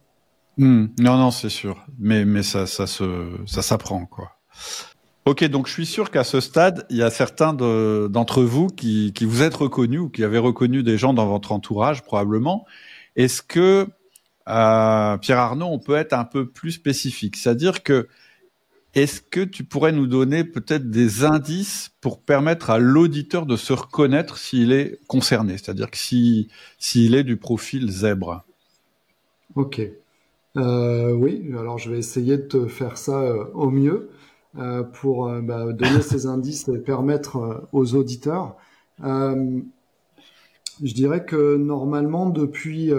A: Hmm. Non, non, c'est sûr. Mais, ça, s'apprend, quoi. Ok, donc je suis sûr qu'à ce stade, il y a certains d'entre vous qui, vous êtes reconnus ou qui avez reconnu des gens dans votre entourage, probablement. Est-ce que euh, Pierre Arnaud, on peut être un peu plus spécifique? C'est-à-dire que est-ce que tu pourrais nous donner peut-être des indices pour permettre à l'auditeur de se reconnaître s'il est concerné, c'est-à-dire que s'il est du profil zèbre
B: Ok. Euh, oui, alors je vais essayer de te faire ça euh, au mieux pour bah, donner ces *laughs* indices et permettre aux auditeurs. je dirais que normalement, depuis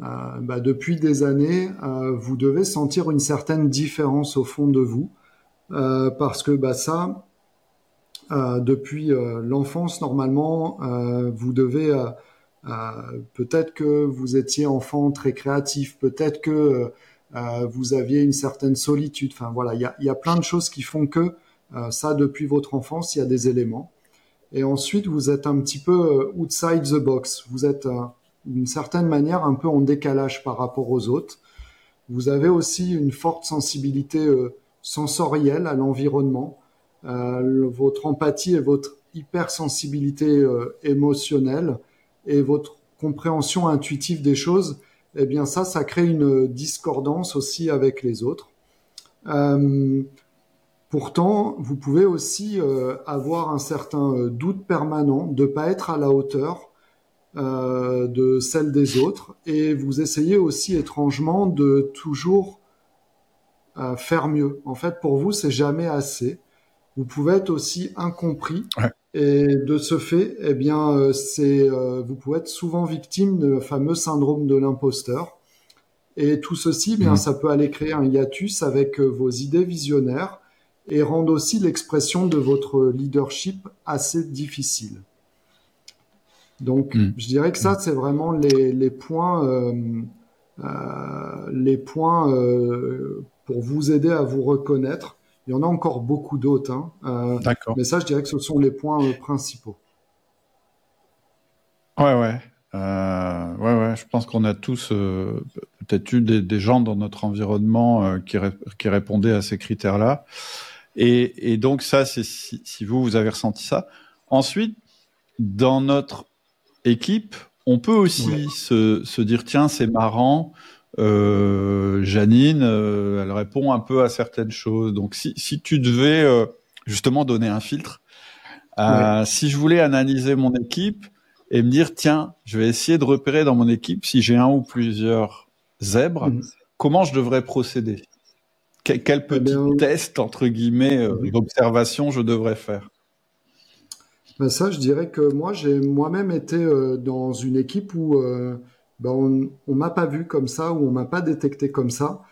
B: euh, bah, depuis des années, euh, vous devez sentir une certaine différence au fond de vous, euh, parce que bah, ça, depuis l'enfance, normalement, vous devez peut-être que vous étiez enfant très créatif, peut-être que vous aviez une certaine solitude. Enfin voilà, il y a, plein de choses qui font que ça, depuis votre enfance, il y a des éléments. Et ensuite, vous êtes un petit peu outside the box. Vous êtes d'une certaine manière un peu en décalage par rapport aux autres. Vous avez aussi une forte sensibilité euh, sensorielle à l'environnement. Euh, votre empathie et votre hypersensibilité euh, émotionnelle et votre compréhension intuitive des choses, eh bien ça, ça crée une discordance aussi avec les autres. pourtant, vous pouvez aussi avoir un certain doute permanent de pas être à la hauteur euh, de celle des autres et vous essayez aussi étrangement de toujours euh, faire mieux. En fait, pour vous, c'est jamais assez. Vous pouvez être aussi incompris et de ce fait, eh bien, euh, c'est vous pouvez être souvent victime de fameux syndrome de l'imposteur. Et tout ceci, eh bien, mmh. ça peut aller créer un hiatus avec vos idées visionnaires et rendre aussi l'expression de votre leadership assez difficile. Donc, hmm. je dirais que ça, c'est vraiment les, les points, euh, euh, les points euh, pour vous aider à vous reconnaître. Il y en a encore beaucoup d'autres, hein, euh, D'accord. mais ça, je dirais que ce sont les points euh, principaux.
A: Ouais, ouais. Euh, ouais, ouais, je pense qu'on a tous euh, peut-être eu des, des, gens dans notre environnement euh, qui, qui, répondaient à ces critères-là. Et, et, donc ça, c'est si, si, vous, vous avez ressenti ça. Ensuite, dans notre équipe, on peut aussi se, se, dire tiens c'est marrant, euh, Janine, euh, elle répond un peu à certaines choses. Donc si, si tu devais euh, justement donner un filtre, si je voulais analyser mon équipe et me dire tiens je vais essayer de repérer dans mon équipe si j'ai un ou plusieurs zèbres, mhm. comment je devrais procéder? Quel, petit eh test entre guillemets d'observation je devrais faire?
B: Ben ça, je dirais que moi, j'ai moi-même été dans une équipe où ben on, on m'a pas vu comme ça, ou on m'a pas détecté comme ça.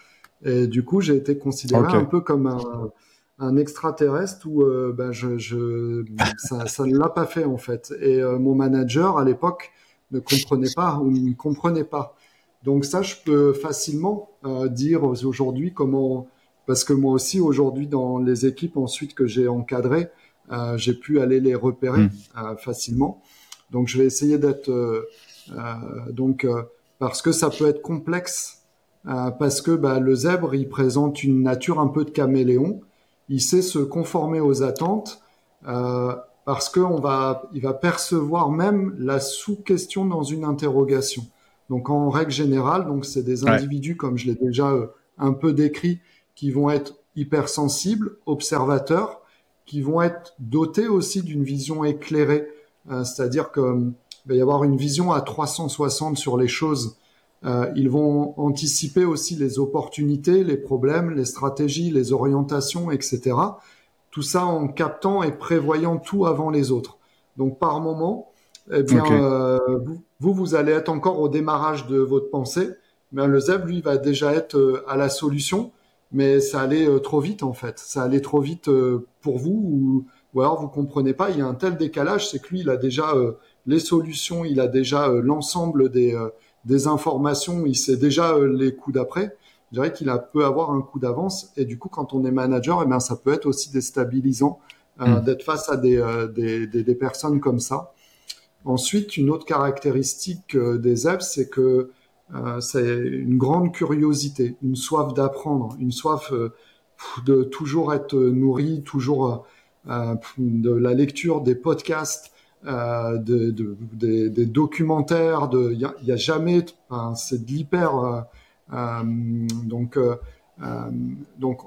B: Et du coup, j'ai été considéré un peu comme un, un extraterrestre où euh, ben je, je ça, ça, ne l'a pas fait en fait. Et euh, mon manager à l'époque ne comprenait pas ou ne comprenait pas. Donc ça, je peux facilement euh, dire aujourd'hui comment, parce que moi aussi aujourd'hui dans les équipes ensuite que j'ai encadrées, euh, j'ai pu aller les repérer mmh. facilement. Donc je vais essayer d'être donc parce que ça peut être complexe parce que bah, le zèbre il présente une nature un peu de caméléon. Il sait se conformer aux attentes euh, parce qu'on va, il va percevoir même la sous-question dans une interrogation. Donc en règle générale, donc c'est des individus comme je l'ai déjà euh, un peu décrit, qui vont être hypersensibles, observateurs, qui vont être dotés aussi d'une vision éclairée, euh, c'est-à-dire qu'il va y avoir une vision à 360 sur les choses euh, ils vont anticiper aussi les opportunités, les problèmes, les stratégies, les orientations, etc. Tout ça en captant et prévoyant tout avant les autres. Donc par moment, eh bien, euh, vous, vous allez être encore au démarrage de votre pensée. Mais le ZEB, lui, va déjà être euh, à la solution, mais ça allait trop vite en fait. Ça allait trop vite pour vous, ou, ou, alors vous comprenez pas. Il y a un tel décalage, c'est que lui, il a déjà les solutions, il a déjà l'ensemble des des informations, il sait déjà euh, les coups d'après. Je dirais qu'il peut avoir un coup d'avance et du coup, quand on est manager, eh bien, ça peut être aussi déstabilisant euh, hmm. d'être face à des, euh, des, des, personnes comme ça. Ensuite, une autre caractéristique des ZEP, c'est que c'est une grande curiosité, une soif d'apprendre, une soif de toujours être nourri, toujours de la lecture des podcasts, euh, de, de, des, des, documentaires, de il y, a, jamais, enfin, c'est de l'hyper. Euh, euh donc, donc,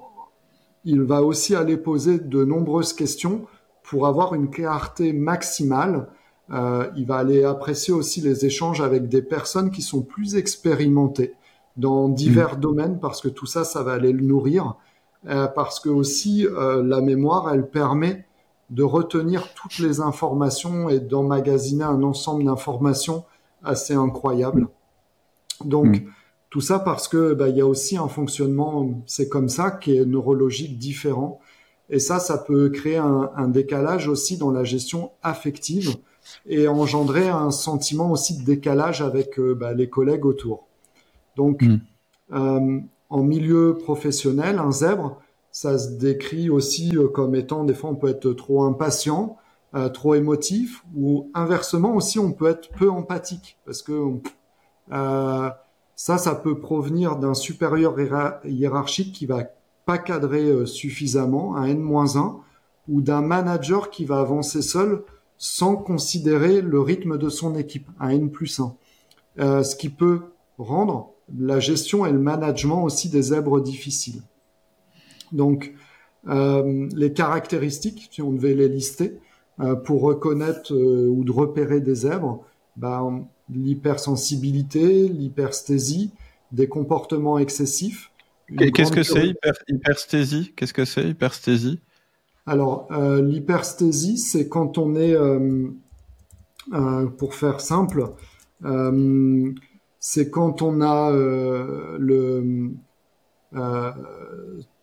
B: il va aussi aller poser de nombreuses questions pour avoir une clarté maximale. il va aller apprécier aussi les échanges avec des personnes qui sont plus expérimentées dans divers mmh. domaines parce que tout ça, ça va aller le nourrir. parce que aussi la mémoire, elle permet de retenir toutes les informations et d'emmagasiner un ensemble d'informations assez incroyable. Donc, mm. tout ça parce que bah, il y a aussi un fonctionnement, c'est comme ça, qui est neurologique différent. Et ça, ça peut créer un, un, décalage aussi dans la gestion affective et engendrer un sentiment aussi de décalage avec euh, bah, les collègues autour. Donc, mm. euh, en milieu professionnel, un zèbre, ça se décrit aussi euh, comme étant des fois on peut être trop impatient, euh, trop émotif, ou inversement aussi on peut être peu empathique parce que euh, ça, ça peut provenir d'un supérieur hiérarchique qui va pas cadrer suffisamment, un N-1, ou d'un manager qui va avancer seul sans considérer le rythme de son équipe, un N plus 1. Euh, ce qui peut rendre la gestion et le management aussi des zèbres difficiles. Donc, euh, les caractéristiques, si on devait les lister, euh, pour reconnaître euh, ou de repérer des zèbres, ben, l'hypersensibilité, l'hypersthésie, des comportements excessifs.
A: Qu'est-ce que c'est hypersthésie? Qu'est-ce que c'est hypersthésie?
B: Alors, euh, l'hypersthésie, c'est quand on est, euh, euh, pour faire simple, c'est quand on a le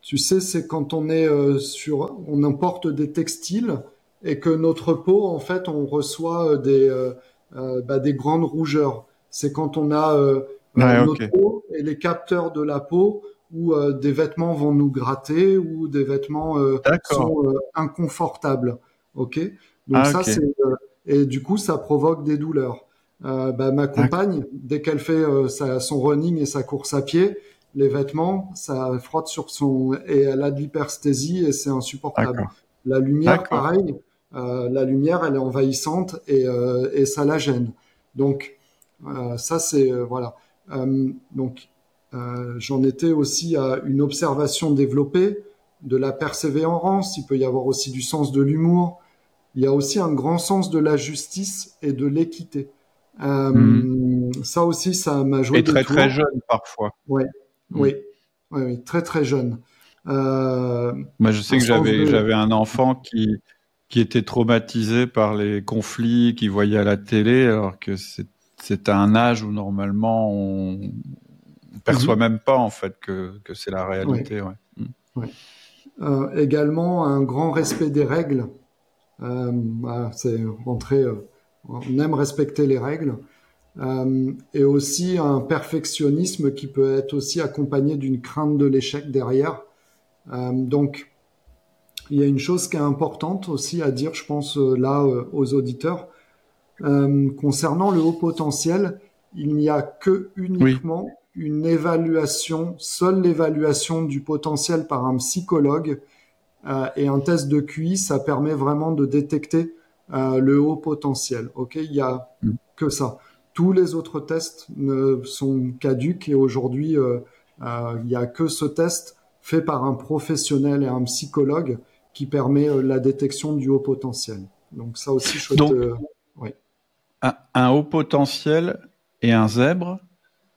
B: tu sais, c'est quand on est euh, sur, on importe des textiles et que notre peau, en fait, on reçoit euh, des euh, bah, des grandes rougeurs. C'est quand on a notre peau et les capteurs de la peau où des vêtements vont nous gratter ou des vêtements sont inconfortables. Ok? Donc ah, ça c'est et du coup ça provoque des douleurs. Bah, ma compagne, dès qu'elle fait son running et sa course à pied, les vêtements, ça frotte sur son et elle a de l'hypersthésie et c'est insupportable. La lumière, pareil, euh, la lumière, elle est envahissante et, euh, et ça la gêne. Donc euh, ça c'est euh, voilà. Euh, donc j'en étais aussi à une observation développée de la persévérance. Il peut y avoir aussi du sens de l'humour. Il y a aussi un grand sens de la justice et de l'équité. Hmm. Ça aussi, ça m'a joué.
A: Et très très jeune parfois.
B: Ouais, Mm. Oui. oui, très très jeune.
A: Moi, je sais que j'avais j'avais un enfant qui qui était traumatisé par les conflits qu'il voyait à la télé, alors que c'est un âge où normalement on, ne perçoit mhm. même pas en fait que, que c'est la réalité. Ouais.
B: Mm. Euh, également un grand respect des règles. Euh, c'est rentré. Euh, on aime respecter les règles. Euh, et aussi un perfectionnisme qui peut être aussi accompagné d'une crainte de l'échec derrière. Euh, donc il y a une chose qui est importante aussi à dire, je pense, euh, là euh, aux auditeurs. Concernant le haut potentiel, il n'y a que uniquement une évaluation, seule l'évaluation du potentiel par un psychologue et un test de QI, ça permet vraiment de détecter le haut potentiel. Ok, il y a mm. que ça. Tous les autres tests ne sont caduques et aujourd'hui, il n'y a que ce test fait par un professionnel et un psychologue qui permet euh, la détection du haut potentiel. Donc ça aussi, je
A: Donc, euh, oui. un, haut potentiel et un zèbre,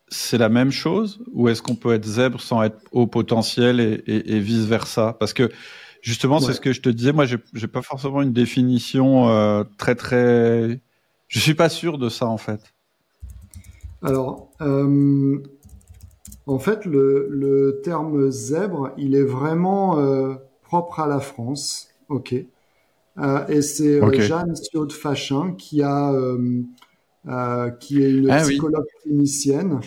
A: c'est la même chose Ou est-ce qu'on peut être zèbre sans être haut potentiel et, vice-versa? Parce que justement, c'est ce que je te disais, moi, j'ai pas forcément une définition euh, très, très... Je suis pas sûr de ça, en fait.
B: Alors, en fait, le, le, terme zèbre, il est vraiment propre à la France. Ok. Euh, et c'est euh, Jeanne Siode Fachin qui a, euh, qui est une ah psychologue clinicienne,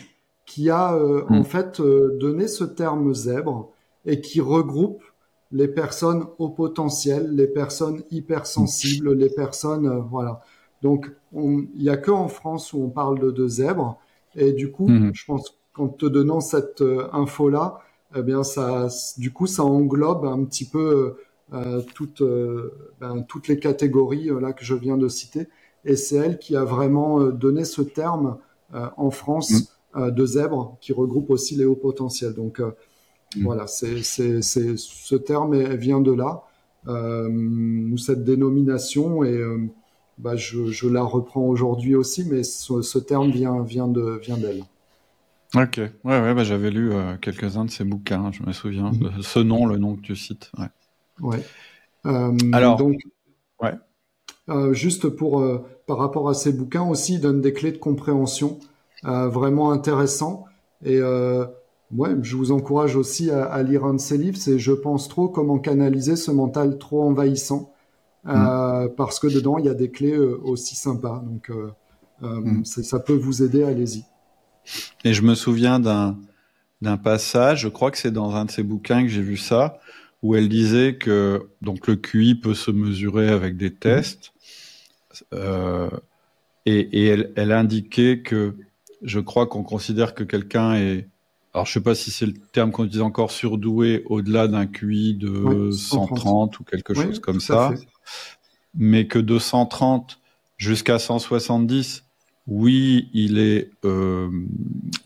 B: qui a en hmm. fait donné ce terme zèbre et qui regroupe les personnes au potentiel, les personnes hypersensibles, les personnes voilà. Donc il y a que en France où on parle de, de zèbre et du coup, hmm. je pense qu'en te donnant cette info là, eh bien ça, du coup, ça englobe un petit peu euh, toutes, euh, ben, toutes les catégories euh, là que je viens de citer. Et c'est elle qui a vraiment donné ce terme en France mm. de zèbre, qui regroupe aussi les hauts potentiels. Donc mm. voilà, c'est, c'est, c'est, ce terme vient de là, ou cette dénomination, et bah, je, je, la reprends aujourd'hui aussi, mais ce, ce terme vient, vient, de, vient d'elle.
A: Ok, ouais, ouais, bah, j'avais lu euh, quelques-uns de ces bouquins, je me souviens. Mhm. ce nom, le nom que tu cites. Ouais.
B: ouais. Euh, Alors, donc, ouais. Euh, juste pour par rapport à ces bouquins aussi, il donne des clés de compréhension vraiment intéressants. Et ouais, je vous encourage aussi à, à, lire un de ces livres. C'est Je pense trop, comment canaliser ce mental trop envahissant. Mhm. Parce que dedans, il y a des clés aussi sympas. Donc, mhm. ça peut vous aider, allez-y.
A: Et je me souviens d'un d'un passage, je crois que c'est dans un de ses bouquins que j'ai vu ça, où elle disait que donc le QI peut se mesurer avec des tests, euh, et, et elle, elle, indiquait que je crois qu'on considère que quelqu'un est, alors je sais pas si c'est le terme qu'on utilise encore surdoué au-delà d'un QI de 130 ou quelque chose comme ça, mais que de 130 jusqu'à 170 oui, il est, euh,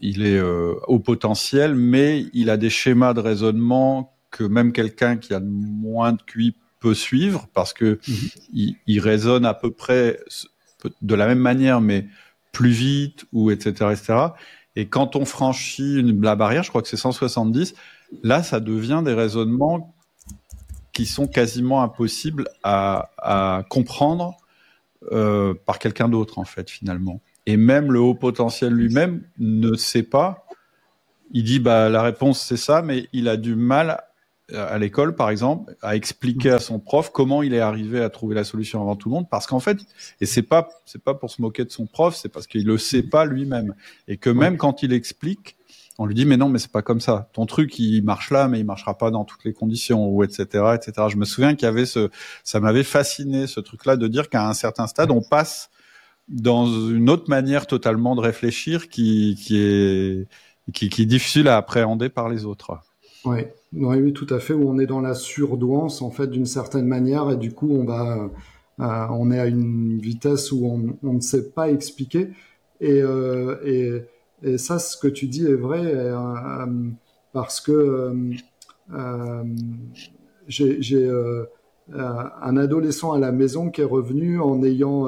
A: il est euh, au potentiel, mais il a des schémas de raisonnement que même quelqu'un qui a moins de QI peut suivre parce que mhm. il, raisonne à peu près de la même manière, mais plus vite ou etc. etc. Et quand on franchit une, la barrière, je crois que c'est 170, là, ça devient des raisonnements qui sont quasiment impossibles à, à comprendre euh, par quelqu'un d'autre en fait finalement. Et même le haut potentiel lui-même ne sait pas. Il dit bah la réponse c'est ça, mais il a du mal à l'école par exemple à expliquer à son prof comment il est arrivé à trouver la solution avant tout le monde parce qu'en fait et c'est pas c'est pas pour se moquer de son prof, c'est parce qu'il le sait pas lui-même et que même quand il explique on lui dit mais non mais c'est pas comme ça. Ton truc il marche là mais il marchera pas dans toutes les conditions ou etc etc je me souviens qu'il y avait ce ça m'avait fasciné ce truc là de dire qu'à un certain stade on passe dans une autre manière totalement de réfléchir qui qui est qui, qui est difficile à appréhender par les autres.
B: Oui oui tout à fait. Où on est dans la surdouance en fait d'une certaine manière et du coup on va euh, on est à une vitesse où on, on ne sait pas expliquer. Et, euh, et et ça, ce que tu dis est vrai euh, euh parce que euh, j'ai un adolescent à la maison qui est revenu en n'ayant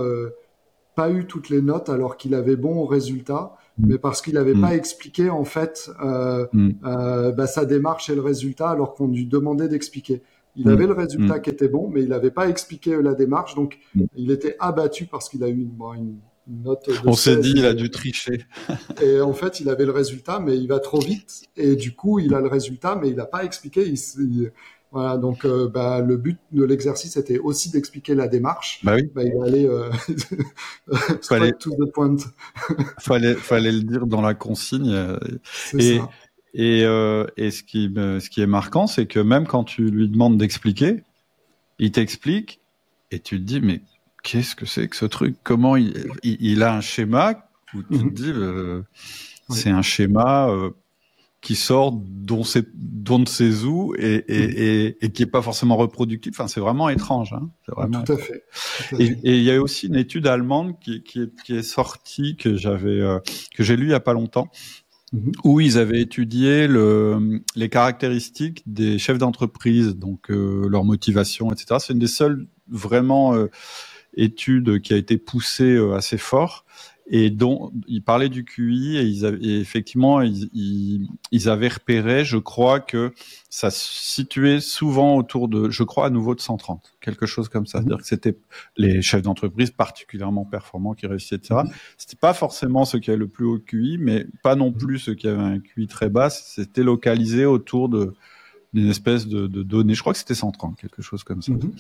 B: pas eu toutes les notes alors qu'il avait bon résultat, mais parce qu'il n'avait pas expliqué en fait bah, sa démarche et le résultat alors qu'on lui demandait d'expliquer. Il avait le résultat qui était bon, mais il n'avait pas expliqué la démarche, donc il était abattu parce qu'il a eu une, une
A: on s'est dit, il a dû tricher. *laughs*
B: et en fait, il avait le résultat, mais il va trop vite. Et du coup, il a le résultat, mais il n'a pas expliqué. voilà, donc euh, bah, le but de l'exercice était aussi d'expliquer la démarche.
A: Bah oui.
B: Bah, il allait euh, *laughs*
A: fallait
B: to the point. *laughs*
A: fallait, fallait le dire dans la consigne. Et, ça. et, euh, et ce qui, ce qui est marquant, c'est que même quand tu lui demandes d'expliquer, il t'explique et tu te dis mais qu'est-ce que c'est que ce truc? Comment il, il, a un schéma où tu te mhm. dis, euh, c'est un schéma euh, qui sort d'on ne sait où et, et, mhm. et, et, qui est pas forcément reproductible. Enfin, c'est vraiment étrange. Hein vraiment
B: Tout à fait.
A: Et, il y a aussi une étude allemande qui, qui, est, qui est sortie que j'avais euh, que j'ai lu il y a pas longtemps. Mhm. où ils avaient étudié le, les caractéristiques des chefs d'entreprise, donc euh, leur motivation, etc. C'est une des seules vraiment étude qui a été poussée euh, assez fort et dont il parlait du QI et, ils avaient, effectivement ils, ils, avaient repéré, je crois que ça se situait souvent autour de, je crois à nouveau de 130, quelque chose comme ça. Mhm. C'est-à-dire que c'était les chefs d'entreprise particulièrement performants qui réussissaient, etc. Mhm. C'était pas forcément ceux qui avaient le plus haut QI, mais pas non mhm. plus ceux qui avaient un QI très bas. C'était localisé autour de d'une espèce de, de données. Je crois que c'était 130, quelque chose comme ça. Mhm.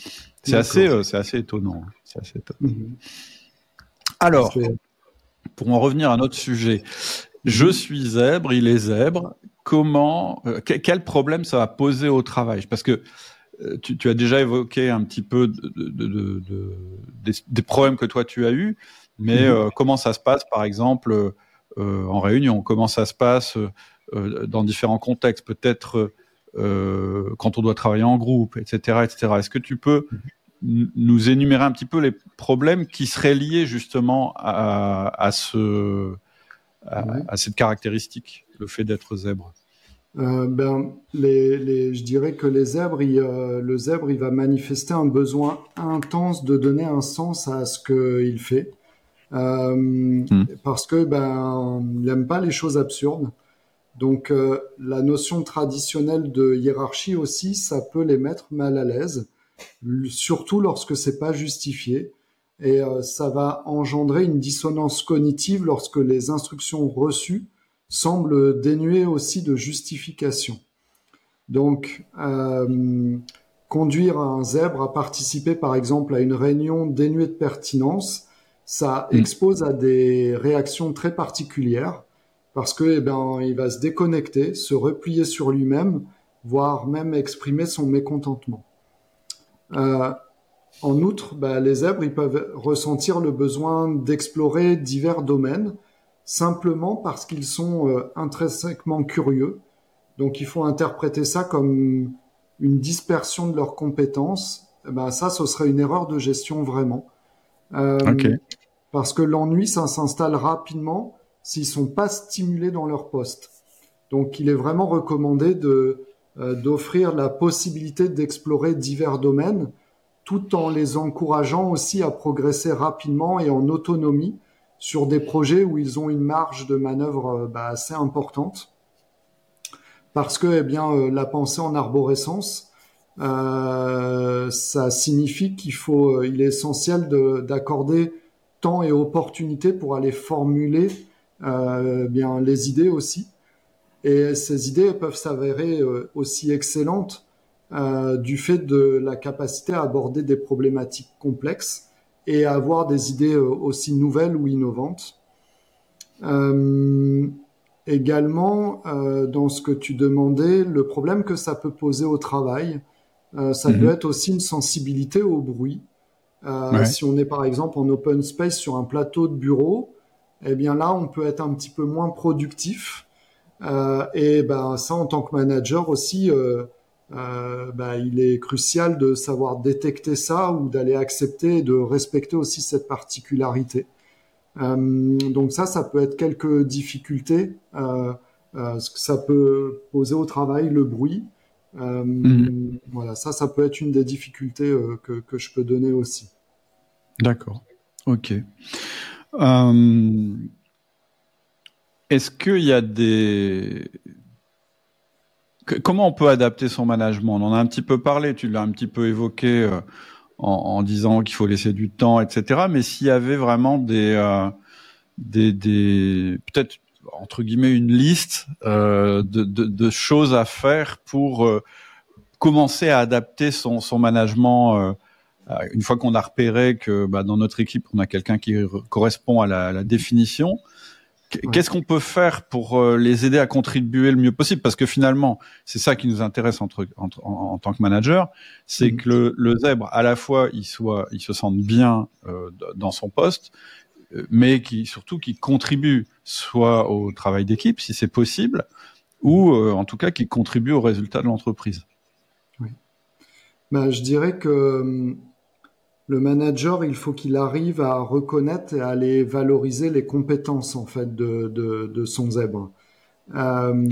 A: C'est assez, euh, c'est assez étonnant. Hein. C'est assez étonnant. Mhm. Alors, pour en revenir à notre sujet, je mhm. suis zèbre, il est zèbre. Comment, euh, quel problème ça va poser au travail? Parce que euh, tu, tu, as déjà évoqué un petit peu de, de, des, des, problèmes que toi tu as eu, mais comment ça se passe, par exemple, en réunion? Comment ça se passe dans différents contextes? Peut-être euh, quand on doit travailler en groupe, etc., etc. Est-ce que tu peux nous énumérer un petit peu les problèmes qui seraient liés justement à, à ce, à, cette caractéristique, le fait d'être zèbre?
B: Euh, ben, les, les, je dirais que les zèbres, il, euh, le zèbre, il va manifester un besoin intense de donner un sens à ce qu'il fait, euh, hmm. parce que ben, il n'aime pas les choses absurdes. Donc euh, la notion traditionnelle de hiérarchie aussi, ça peut les mettre mal à l'aise, surtout lorsque c'est pas justifié. Et euh, ça va engendrer une dissonance cognitive lorsque les instructions reçues semblent dénuées aussi de justification. Donc, euh, conduire un zèbre à participer, par exemple, à une réunion dénuée de pertinence, ça mmh. expose à des réactions très particulières parce que eh ben, il va se déconnecter, se replier sur lui-même, voire même exprimer son mécontentement. Euh, en outre, bah, les zèbres ils peuvent ressentir le besoin d'explorer divers domaines simplement parce qu'ils sont euh, intrinsèquement curieux. Donc il faut interpréter ça comme une dispersion de leurs compétences. Eh ben, ça, ce serait une erreur de gestion vraiment. Euh, Parce que l'ennui, ça s'installe rapidement s'ils sont pas stimulés dans leur poste. Donc, il est vraiment recommandé euh, d'offrir la possibilité d'explorer divers domaines, tout en les encourageant aussi à progresser rapidement et en autonomie sur des projets où ils ont une marge de manœuvre euh, bah, assez importante. Parce que, eh bien, euh, la pensée en arborescence, ça signifie qu'il faut, il est essentiel d'accorder temps et opportunité pour aller formuler bien les idées aussi. Et ces idées peuvent s'avérer euh, aussi excellentes euh, du fait de la capacité à aborder des problématiques complexes et à avoir des idées aussi nouvelles ou innovantes. également, dans ce que tu demandais, le problème que ça peut poser au travail, ça peut mhm. être aussi une sensibilité au bruit. Si on est par exemple en open space sur un plateau de bureau, eh bien là, on peut être un petit peu moins productif. Euh, et ben ça, en tant que manager aussi, euh, euh, ben, il est crucial de savoir détecter ça ou d'aller accepter et de respecter aussi cette particularité. Donc ça, ça peut être quelques difficultés. Ce que ça peut poser au travail, le bruit. Mhm. Voilà, ça, ça peut être une des difficultés que, que je peux donner aussi.
A: D'accord. Ok. Euh, est-ce qu'il y a des comment on peut adapter son management? On en a un petit peu parlé, tu l'as un petit peu évoqué euh, en, disant qu'il faut laisser du temps, etc. Mais s'il y avait vraiment des, euh, peut-être entre guillemets une liste de, de, de, choses à faire pour commencer à adapter son, management une fois qu'on a repéré que bah, dans notre équipe on a quelqu'un qui correspond à la, la définition. Qu'est-ce qu'on peut faire pour les aider à contribuer le mieux possible? Parce que finalement, c'est ça qui nous intéresse entre, entre en, tant que manager, c'est mmh. que le, le, zèbre, à la fois, il soit, il se sente bien euh, dans son poste, mais qui surtout qui contribue soit au travail d'équipe si c'est possible, ou euh, en tout cas qui contribue au résultat de l'entreprise.
B: Oui. Ben, je dirais que euh, le manager, il faut qu'il arrive à reconnaître et à aller valoriser les compétences en fait de, de, de son zèbre. Euh,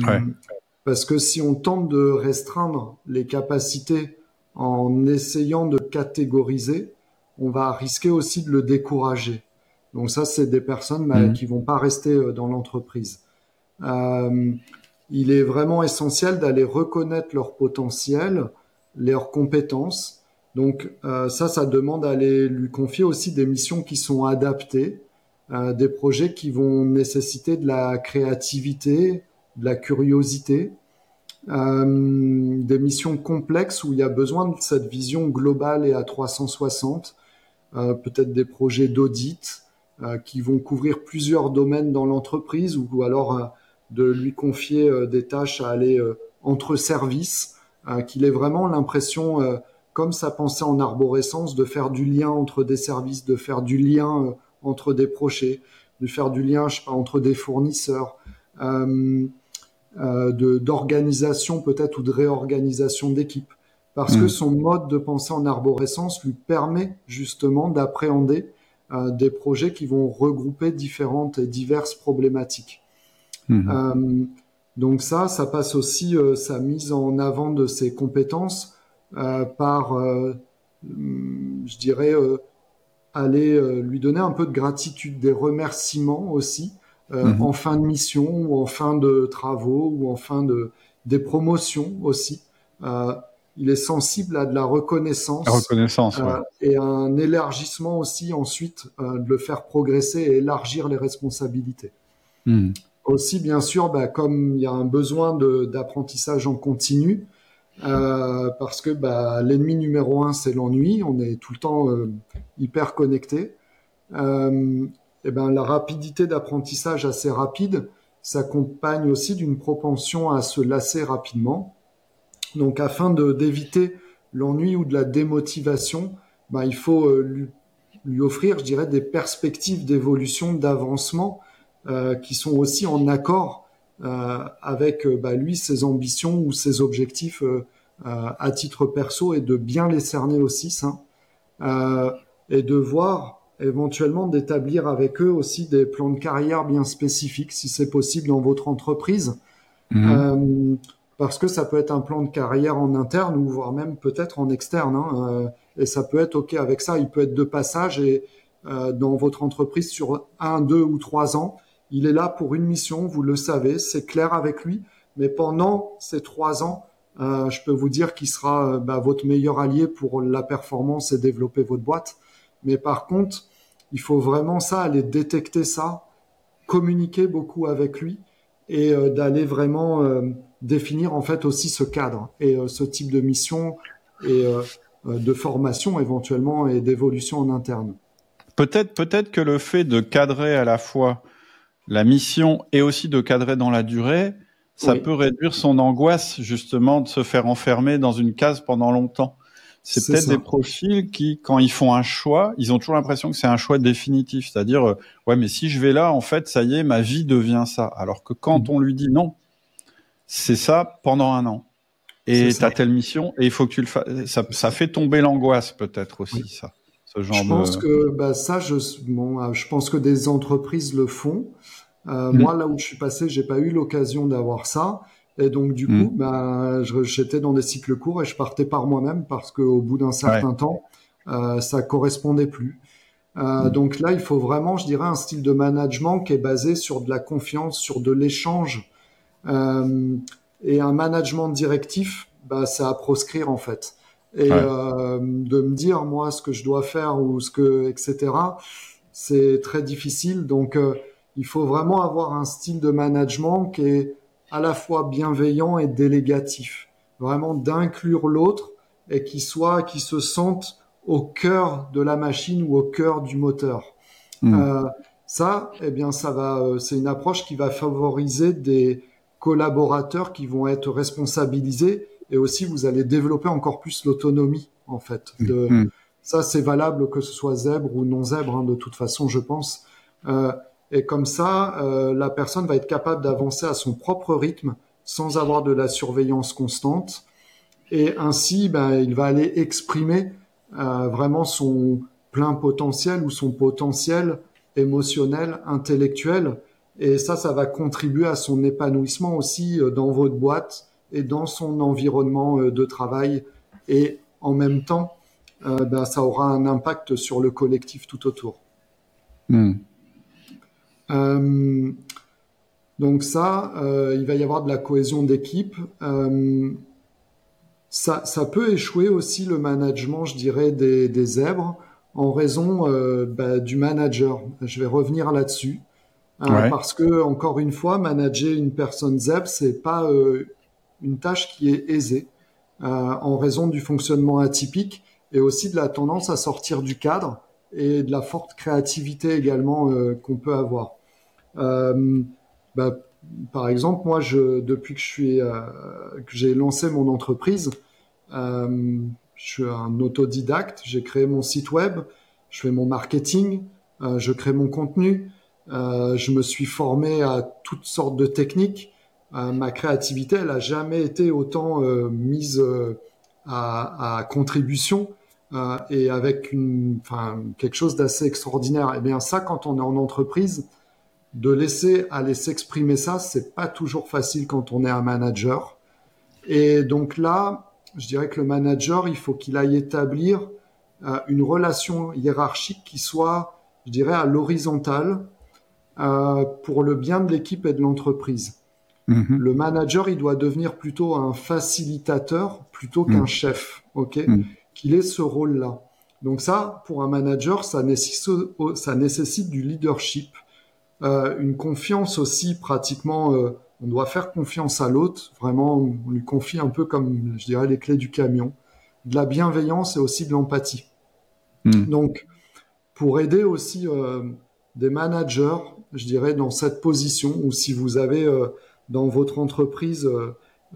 B: Parce que si on tente de restreindre les capacités en essayant de catégoriser, on va risquer aussi de le décourager. Donc ça, c'est des personnes bah, mhm. qui vont pas rester euh, dans l'entreprise. Euh, il est vraiment essentiel d'aller reconnaître leur potentiel, leurs compétences. Donc euh, ça, ça demande d'aller lui confier aussi des missions qui sont adaptées, euh, des projets qui vont nécessiter de la créativité, de la curiosité, euh, des missions complexes où il y a besoin de cette vision globale et à 360, euh, peut-être des projets d'audit, euh, qui vont couvrir plusieurs domaines dans l'entreprise ou, alors euh, de lui confier des tâches à aller entre services, qu'il ait vraiment l'impression, comme ça pensait en arborescence, de faire du lien entre des services, de faire du lien entre des projets, de faire du lien je sais pas, entre des fournisseurs, euh, d'organisation peut-être ou de réorganisation d'équipe. Parce que mmh. son mode de pensée en arborescence lui permet justement d'appréhender euh, des projets qui vont regrouper différentes et diverses problématiques. Euh, donc ça, ça passe aussi euh, sa mise en avant de ses compétences par, je dirais, aller lui donner un peu de gratitude, des remerciements aussi mhm. en fin de mission ou en fin de travaux ou en fin de des promotions aussi il est sensible à de la reconnaissance,
A: reconnaissance euh,
B: et un élargissement aussi ensuite euh, de le faire progresser et élargir les responsabilités. Hmm. Aussi, bien sûr, bah, comme il y a un besoin d'apprentissage en continu, euh, parce que bah, l'ennemi numéro un, c'est l'ennui. On est tout le temps euh, hyper connecté. Euh, et ben la rapidité d'apprentissage assez rapide s'accompagne aussi d'une propension à se lasser rapidement. Donc afin d'éviter l'ennui ou de la démotivation, bah, il faut euh, lui, offrir, je dirais, des perspectives d'évolution, d'avancement euh, qui sont aussi en accord avec bah, lui, ses ambitions ou ses objectifs à titre perso et de bien les cerner aussi, ça, et de voir éventuellement d'établir avec eux aussi des plans de carrière bien spécifiques, si c'est possible dans votre entreprise. Mmh parce que ça peut être un plan de carrière en interne ou voire même peut-être en externe. Hein, euh, et ça peut être OK avec ça. Il peut être de passage et euh, dans votre entreprise sur un, deux ou trois ans, il est là pour une mission, vous le savez, c'est clair avec lui. Mais pendant ces trois ans, euh, je peux vous dire qu'il sera euh, bah, votre meilleur allié pour la performance et développer votre boîte. Mais par contre, il faut vraiment ça, aller détecter ça, communiquer beaucoup avec lui et euh, d'aller vraiment définir en fait aussi ce cadre et ce type de mission et de formation éventuellement et d'évolution en interne.
A: Peut-être, peut-être que le fait de cadrer à la fois la mission et aussi de cadrer dans la durée, ça peut réduire son angoisse justement de se faire enfermer dans une case pendant longtemps. C'est peut-être des profils qui, quand ils font un choix, ils ont toujours l'impression que c'est un choix définitif, c'est-à-dire ouais, mais si je vais là, en fait, ça y est, ma vie devient ça. Alors que quand mmh. on lui dit non, c'est ça pendant un an. Et tu as telle mission et il faut que tu le fasses. Ça, ça fait tomber l'angoisse peut-être aussi, ça.
B: Ce genre je pense que bah, ça, je, bon, euh, je pense que des entreprises le font. Euh, mm. Moi, là où je suis passé, j'ai pas eu l'occasion d'avoir ça. Et donc, du mm. coup, bah, j'étais dans des cycles courts et je partais par moi-même parce qu'au bout d'un certain temps, euh, ça correspondait plus. Euh, donc là, il faut vraiment, je dirais, un style de management qui est basé sur de la confiance, sur de l'échange. Euh, et un management directif, bah, c'est à proscrire en fait. Et euh, de me dire moi ce que je dois faire ou ce que, etc. C'est très difficile. Donc euh, il faut vraiment avoir un style de management qui est à la fois bienveillant et délégatif. Vraiment d'inclure l'autre et qui soit, qui se sente au cœur de la machine ou au cœur du moteur. Hmm. Euh, ça, eh bien, ça va, euh, c'est une approche qui va favoriser des collaborateurs qui vont être responsabilisés et aussi vous allez développer encore plus l'autonomie en fait. De, hmm. Ça, c'est valable que ce soit zèbre ou non zèbre, hein, de toute façon, je pense. Euh, et comme ça, euh, la personne va être capable d'avancer à son propre rythme sans avoir de la surveillance constante. Et ainsi, ben, il va aller exprimer euh, vraiment son plein potentiel ou son potentiel émotionnel, intellectuel. Et ça, ça va contribuer à son épanouissement aussi dans votre boîte et dans son environnement euh, de travail. Et en même temps, ben, ça aura un impact sur le collectif tout autour. Hmm. donc ça, il va y avoir de la cohésion d'équipe ça, ça, peut échouer aussi le management, je dirais, des, des zèbres en raison euh, bah, du manager. Je vais revenir là-dessus. Euh, parce que, encore une fois, manager une personne zèbre, c'est pas euh, une tâche qui est aisée en raison du fonctionnement atypique et aussi de la tendance à sortir du cadre et de la forte créativité également qu'on peut avoir. Bah, par exemple, moi, depuis que j'ai lancé mon entreprise, euh, je suis un autodidacte, j'ai créé mon site web, je fais mon marketing, euh, je crée mon contenu, euh, je me suis formé à toutes sortes de techniques. Ma créativité, elle a jamais été autant mise à, à, contribution et avec quelque chose d'assez extraordinaire. Et eh bien ça, quand on est en entreprise, de laisser aller s'exprimer ça, c'est pas toujours facile quand on est un manager. Et donc là, je dirais que le manager, il faut qu'il aille établir euh, une relation hiérarchique qui soit, je dirais, à l'horizontale euh, pour le bien de l'équipe et de l'entreprise. Mhm. Le manager, il doit devenir plutôt un facilitateur plutôt qu'un mhm. chef, ok? Mhm. Qu'il ait ce rôle-là. Donc ça, pour un manager, ça nécessite, ça nécessite du leadership, euh, une confiance aussi pratiquement euh, on doit faire confiance à l'autre. Vraiment, on lui confie un peu comme, je dirais, les clés du camion. De la bienveillance et aussi de l'empathie. Donc, pour aider aussi euh, des managers, je dirais, dans cette position, ou si vous avez dans votre entreprise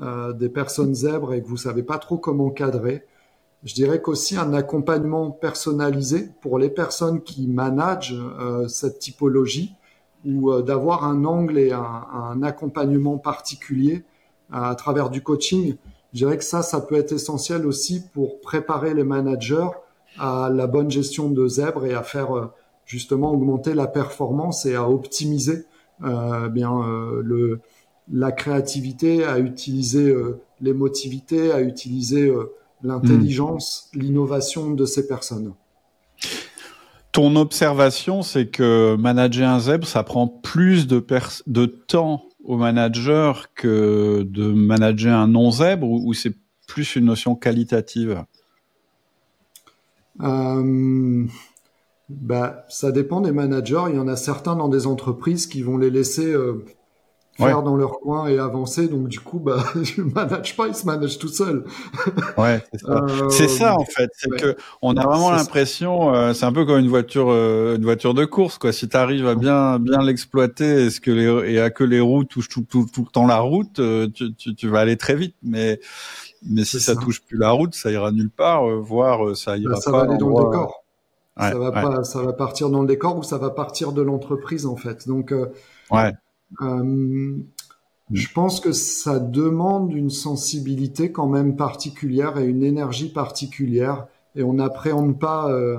B: euh, des personnes zèbres et que vous savez pas trop comment cadrer, je dirais qu'aussi un accompagnement personnalisé pour les personnes qui managent cette typologie ou euh, d'avoir un angle et un, accompagnement particulier à, travers du coaching. Je dirais que ça, ça peut être essentiel aussi pour préparer les managers à la bonne gestion de zèbres et à faire euh, justement augmenter la performance et à optimiser euh, bien euh, le la créativité, à utiliser l'émotivité, à utiliser l'intelligence, l'innovation de ces personnes.
A: Ton observation, c'est que manager un zèbre, ça prend plus de, de temps au manager que de manager un non-zèbre ou, c'est plus une notion qualitative?
B: Euh, bah, Ça dépend des managers. Il y en a certains dans des entreprises qui vont les laisser euh, faire dans leur coin et avancer. Donc du coup, bah, *laughs* je manage pas, ils se managent tout seuls.
A: ouais, c'est ça. Euh, ça en fait. C'est que on a vraiment l'impression, euh, c'est un peu comme une voiture, euh, une voiture de course quoi. Si tu arrives à bien bien l'exploiter, est-ce que les et à que les roues touchent tout, tout, tout le temps la route, tu, tu, tu, vas aller très vite. Mais mais si ça, touche plus la route, ça ira nulle part, voire ça ira
B: bah, ça
A: pas.
B: Va aller dans le décor. ça va pas, ça va partir dans le décor ou ça va partir de l'entreprise en fait. Donc
A: ouais.
B: Euh, je pense que ça demande une sensibilité quand même particulière et une énergie particulière. Et on n'appréhende pas, euh,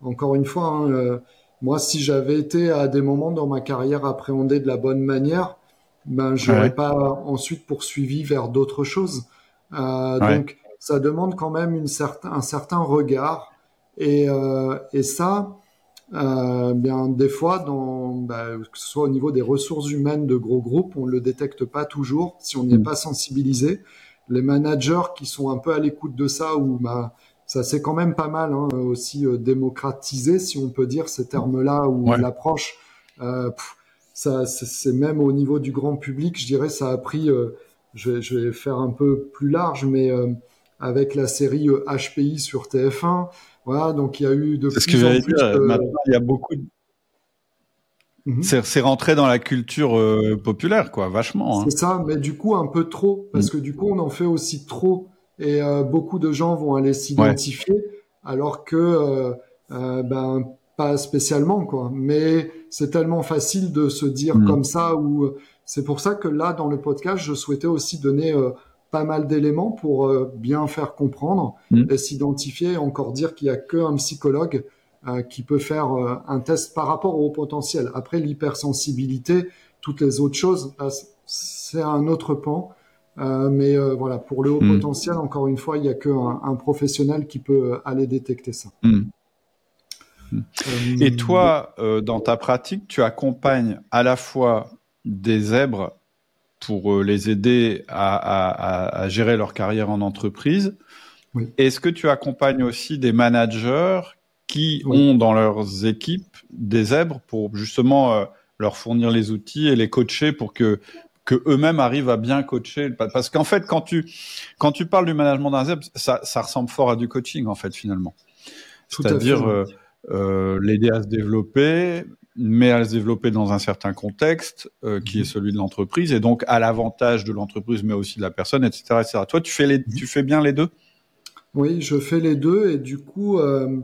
B: encore une fois, hein, euh, moi, si j'avais été à des moments dans ma carrière appréhendé de la bonne manière, ben, je n'aurais pas ensuite poursuivi vers d'autres choses. Euh, Donc, ça demande quand même une certain, un certain regard. Et, et ça, euh, bien des fois, dans, bah, que ce soit au niveau des ressources humaines de gros groupes, on le détecte pas toujours si on n'est mm. pas sensibilisé. Les managers qui sont un peu à l'écoute de ça, ou bah, ça c'est quand même pas mal hein, aussi euh, démocratisé, si on peut dire ces termes-là, ou l'approche. Euh, ça, c'est même au niveau du grand public, je dirais, ça a pris. Euh, je, vais, je, vais, faire un peu plus large, mais euh, avec la série HPI sur TF1, voilà, donc il y a eu de
A: C'est ce que j'allais dire. Maintenant, il y a beaucoup de... Mhm. C'est rentré dans la culture euh, populaire, quoi, vachement.
B: Hein. C'est ça, mais du coup un peu trop, parce mm. que du coup on en fait aussi trop, et euh, beaucoup de gens vont aller s'identifier, alors que euh, ben pas spécialement, quoi. Mais c'est tellement facile de se dire mm. comme ça, ou c'est pour ça que là dans le podcast, je souhaitais aussi donner pas mal d'éléments pour euh, bien faire comprendre mm. et s'identifier. Encore dire qu'il y a qu'un psychologue euh, qui peut faire euh, un test par rapport au potentiel. Après l'hypersensibilité, toutes les autres choses, c'est un autre pan. mais voilà, pour le haut mm. potentiel, encore une fois, il n'y a qu'un un professionnel qui peut aller détecter ça. Mm.
A: Et toi, dans ta pratique, tu accompagnes à la fois des zèbres pour euh, les aider à, gérer leur carrière en entreprise. Est-ce que tu accompagnes aussi des managers qui ont dans leurs équipes des zèbres pour justement euh, leur fournir les outils et les coacher pour que que eux-mêmes arrivent à bien coacher? Parce qu'en fait quand tu quand tu parles du management d'un zèbre ça, ça ressemble fort à du coaching en fait finalement. C'est-à-dire euh, l'aider à se développer mais à se développer dans un certain contexte euh, qui est mhm. celui de l'entreprise et donc à l'avantage de l'entreprise mais aussi de la personne, etc., etc. Toi, tu fais les, tu fais bien les deux?
B: Oui, je fais les deux et du coup, euh,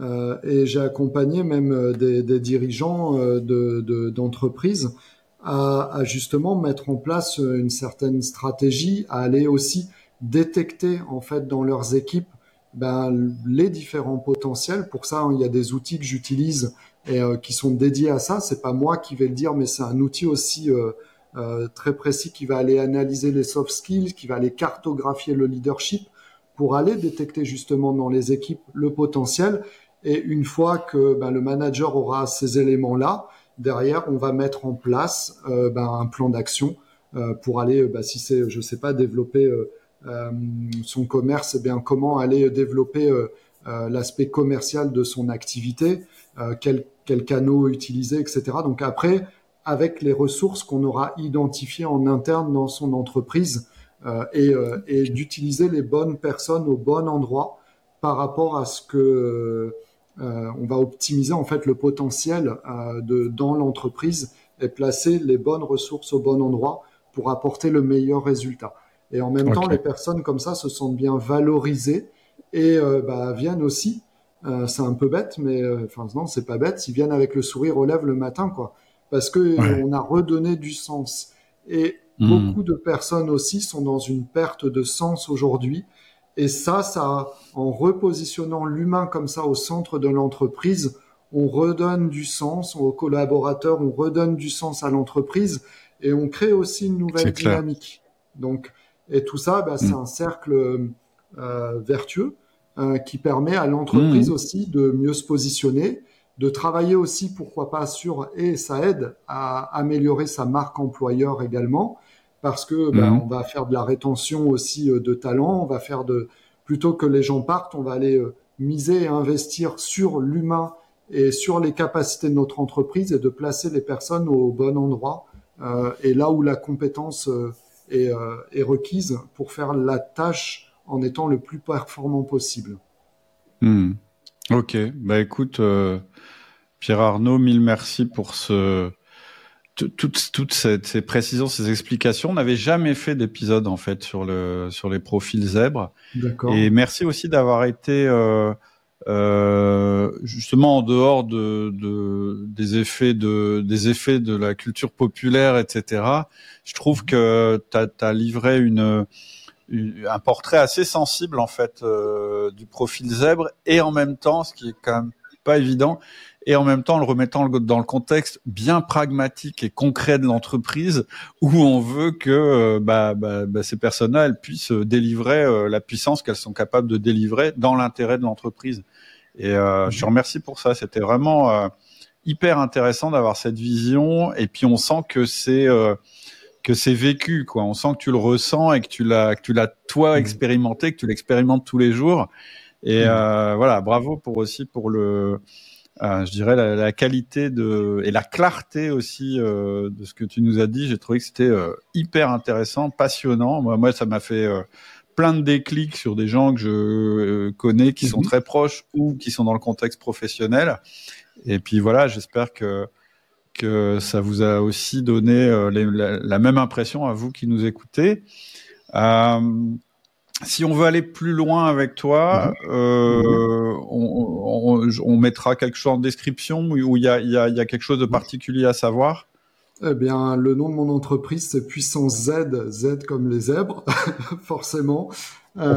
B: euh, et j'ai accompagné même des, des dirigeants euh, de d'entreprises à, à, justement mettre en place une certaine stratégie, à aller aussi détecter en fait dans leurs équipes ben, les différents potentiels. Pour ça, il y a des outils que j'utilise et euh, qui sont dédiés à ça. C'est pas moi qui vais le dire, mais c'est un outil aussi euh, euh, très précis qui va aller analyser les soft skills, qui va aller cartographier le leadership pour aller détecter justement dans les équipes le potentiel. Et une fois que ben, le manager aura ces éléments-là, derrière, on va mettre en place ben, un plan d'action euh, pour aller, ben, si c'est, je sais pas, développer euh, son commerce, eh bien comment aller développer l'aspect commercial de son activité, quel quels canaux utiliser, etc. Donc après, avec les ressources qu'on aura identifiées en interne dans son entreprise euh, et, euh, et d'utiliser les bonnes personnes au bon endroit par rapport à ce que euh, on va optimiser en fait le potentiel euh, de dans l'entreprise et placer les bonnes ressources au bon endroit pour apporter le meilleur résultat. Et en même temps, les personnes comme ça se sentent bien valorisées et euh, bah, viennent aussi euh, c'est un peu bête, mais euh, enfin non, c'est pas bête. Ils viennent avec le sourire aux lèvres le matin, quoi, parce que on a redonné du sens. Et hmm. beaucoup de personnes aussi sont dans une perte de sens aujourd'hui. Et ça, ça, en repositionnant l'humain comme ça au centre de l'entreprise, on redonne du sens aux collaborateurs, on redonne du sens à l'entreprise et on crée aussi une nouvelle dynamique. Donc, et tout ça, bah, c'est hmm. un cercle euh, vertueux euh, qui permet à l'entreprise mmh. aussi de mieux se positionner, de travailler aussi, pourquoi pas, sur, et ça aide à améliorer sa marque employeur également, parce que ben, mmh. on va faire de la rétention aussi euh, de talents, on va faire de, plutôt que les gens partent, on va aller euh, miser et investir sur l'humain et sur les capacités de notre entreprise et de placer les personnes au bon endroit euh, et là où la compétence est, est requise pour faire la tâche en étant le plus performant possible.
A: Hmm. Ok, bah écoute, euh, Pierre Arnaud, mille merci pour ce toutes, toutes ces, précisions, ces explications. On n'avait jamais fait d'épisode en fait sur le sur les profils zèbres. D'accord. Et merci aussi d'avoir été euh, euh, justement en dehors de, de, des effets de des effets de la culture populaire, etc. Je trouve que tu as livré une un portrait assez sensible en fait euh, du profil zèbre et en même temps, ce qui est quand même pas évident, et en même temps le remettant dans le contexte bien pragmatique et concret de l'entreprise où on veut que euh, bah, bah, bah, ces personnes-là elles puissent délivrer euh, la puissance qu'elles sont capables de délivrer dans l'intérêt de l'entreprise. Et je te remercie pour ça. C'était vraiment hyper intéressant d'avoir cette vision. Et puis on sent que c'est que c'est vécu, quoi. On sent que tu le ressens et que tu l'as, que tu l'as toi mmh. expérimenté, que tu l'expérimentes tous les jours. Et mmh. euh, voilà, bravo pour aussi pour le, euh, je dirais la, la, qualité de et la clarté aussi euh, de ce que tu nous as dit. J'ai trouvé que c'était euh, hyper intéressant, passionnant. Moi, moi, ça m'a fait euh, plein de déclics sur des gens que je connais qui sont mmh. très proches ou qui sont dans le contexte professionnel. Et puis voilà, j'espère que que ça vous a aussi donné euh, la, même impression à vous qui nous écoutez. Euh, si on veut aller plus loin avec toi, mhm. euh, on, on, mettra quelque chose en description où il y a, y, a, y a, quelque chose de particulier à savoir?
B: Eh bien, le nom de mon entreprise, c'est Puissance Z, Z comme les zèbres, *laughs* forcément.
A: Euh,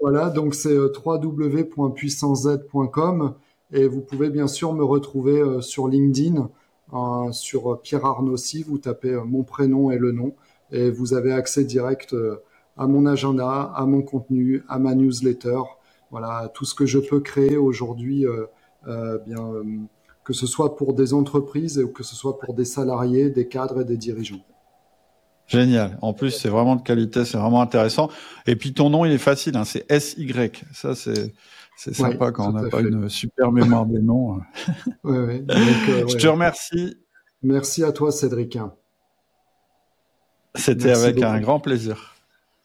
B: voilà, donc c'est www.puissancez.com et vous pouvez bien sûr me retrouver euh, sur LinkedIn, euh, sur Pierre Arnossi, vous tapez euh, mon prénom et le nom, et vous avez accès direct à mon agenda, à mon contenu, à ma newsletter, voilà, tout ce que je peux créer aujourd'hui, bien que ce soit pour des entreprises ou que ce soit pour des salariés, des cadres et des dirigeants.
A: Génial. En plus, c'est vraiment de qualité, c'est vraiment intéressant. Et puis ton nom, il est facile, hein, c'est SY. Ça, c'est c'est sympa quand on n'a pas une super mémoire des noms. *laughs*
B: ouais,
A: euh, Je te remercie.
B: Merci à toi, Cédric.
A: C'était avec un grand plaisir.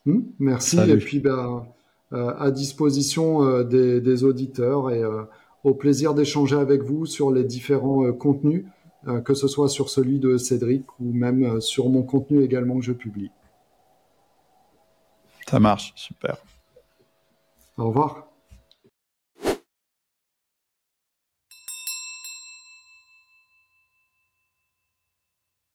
B: Hmm, merci. Et puis, ben, euh, à disposition euh, des, des, auditeurs et au plaisir d'échanger avec vous sur les différents contenus, que ce soit sur celui de Cédric ou même sur mon contenu également que je publie.
A: Ça marche, super.
B: Au revoir.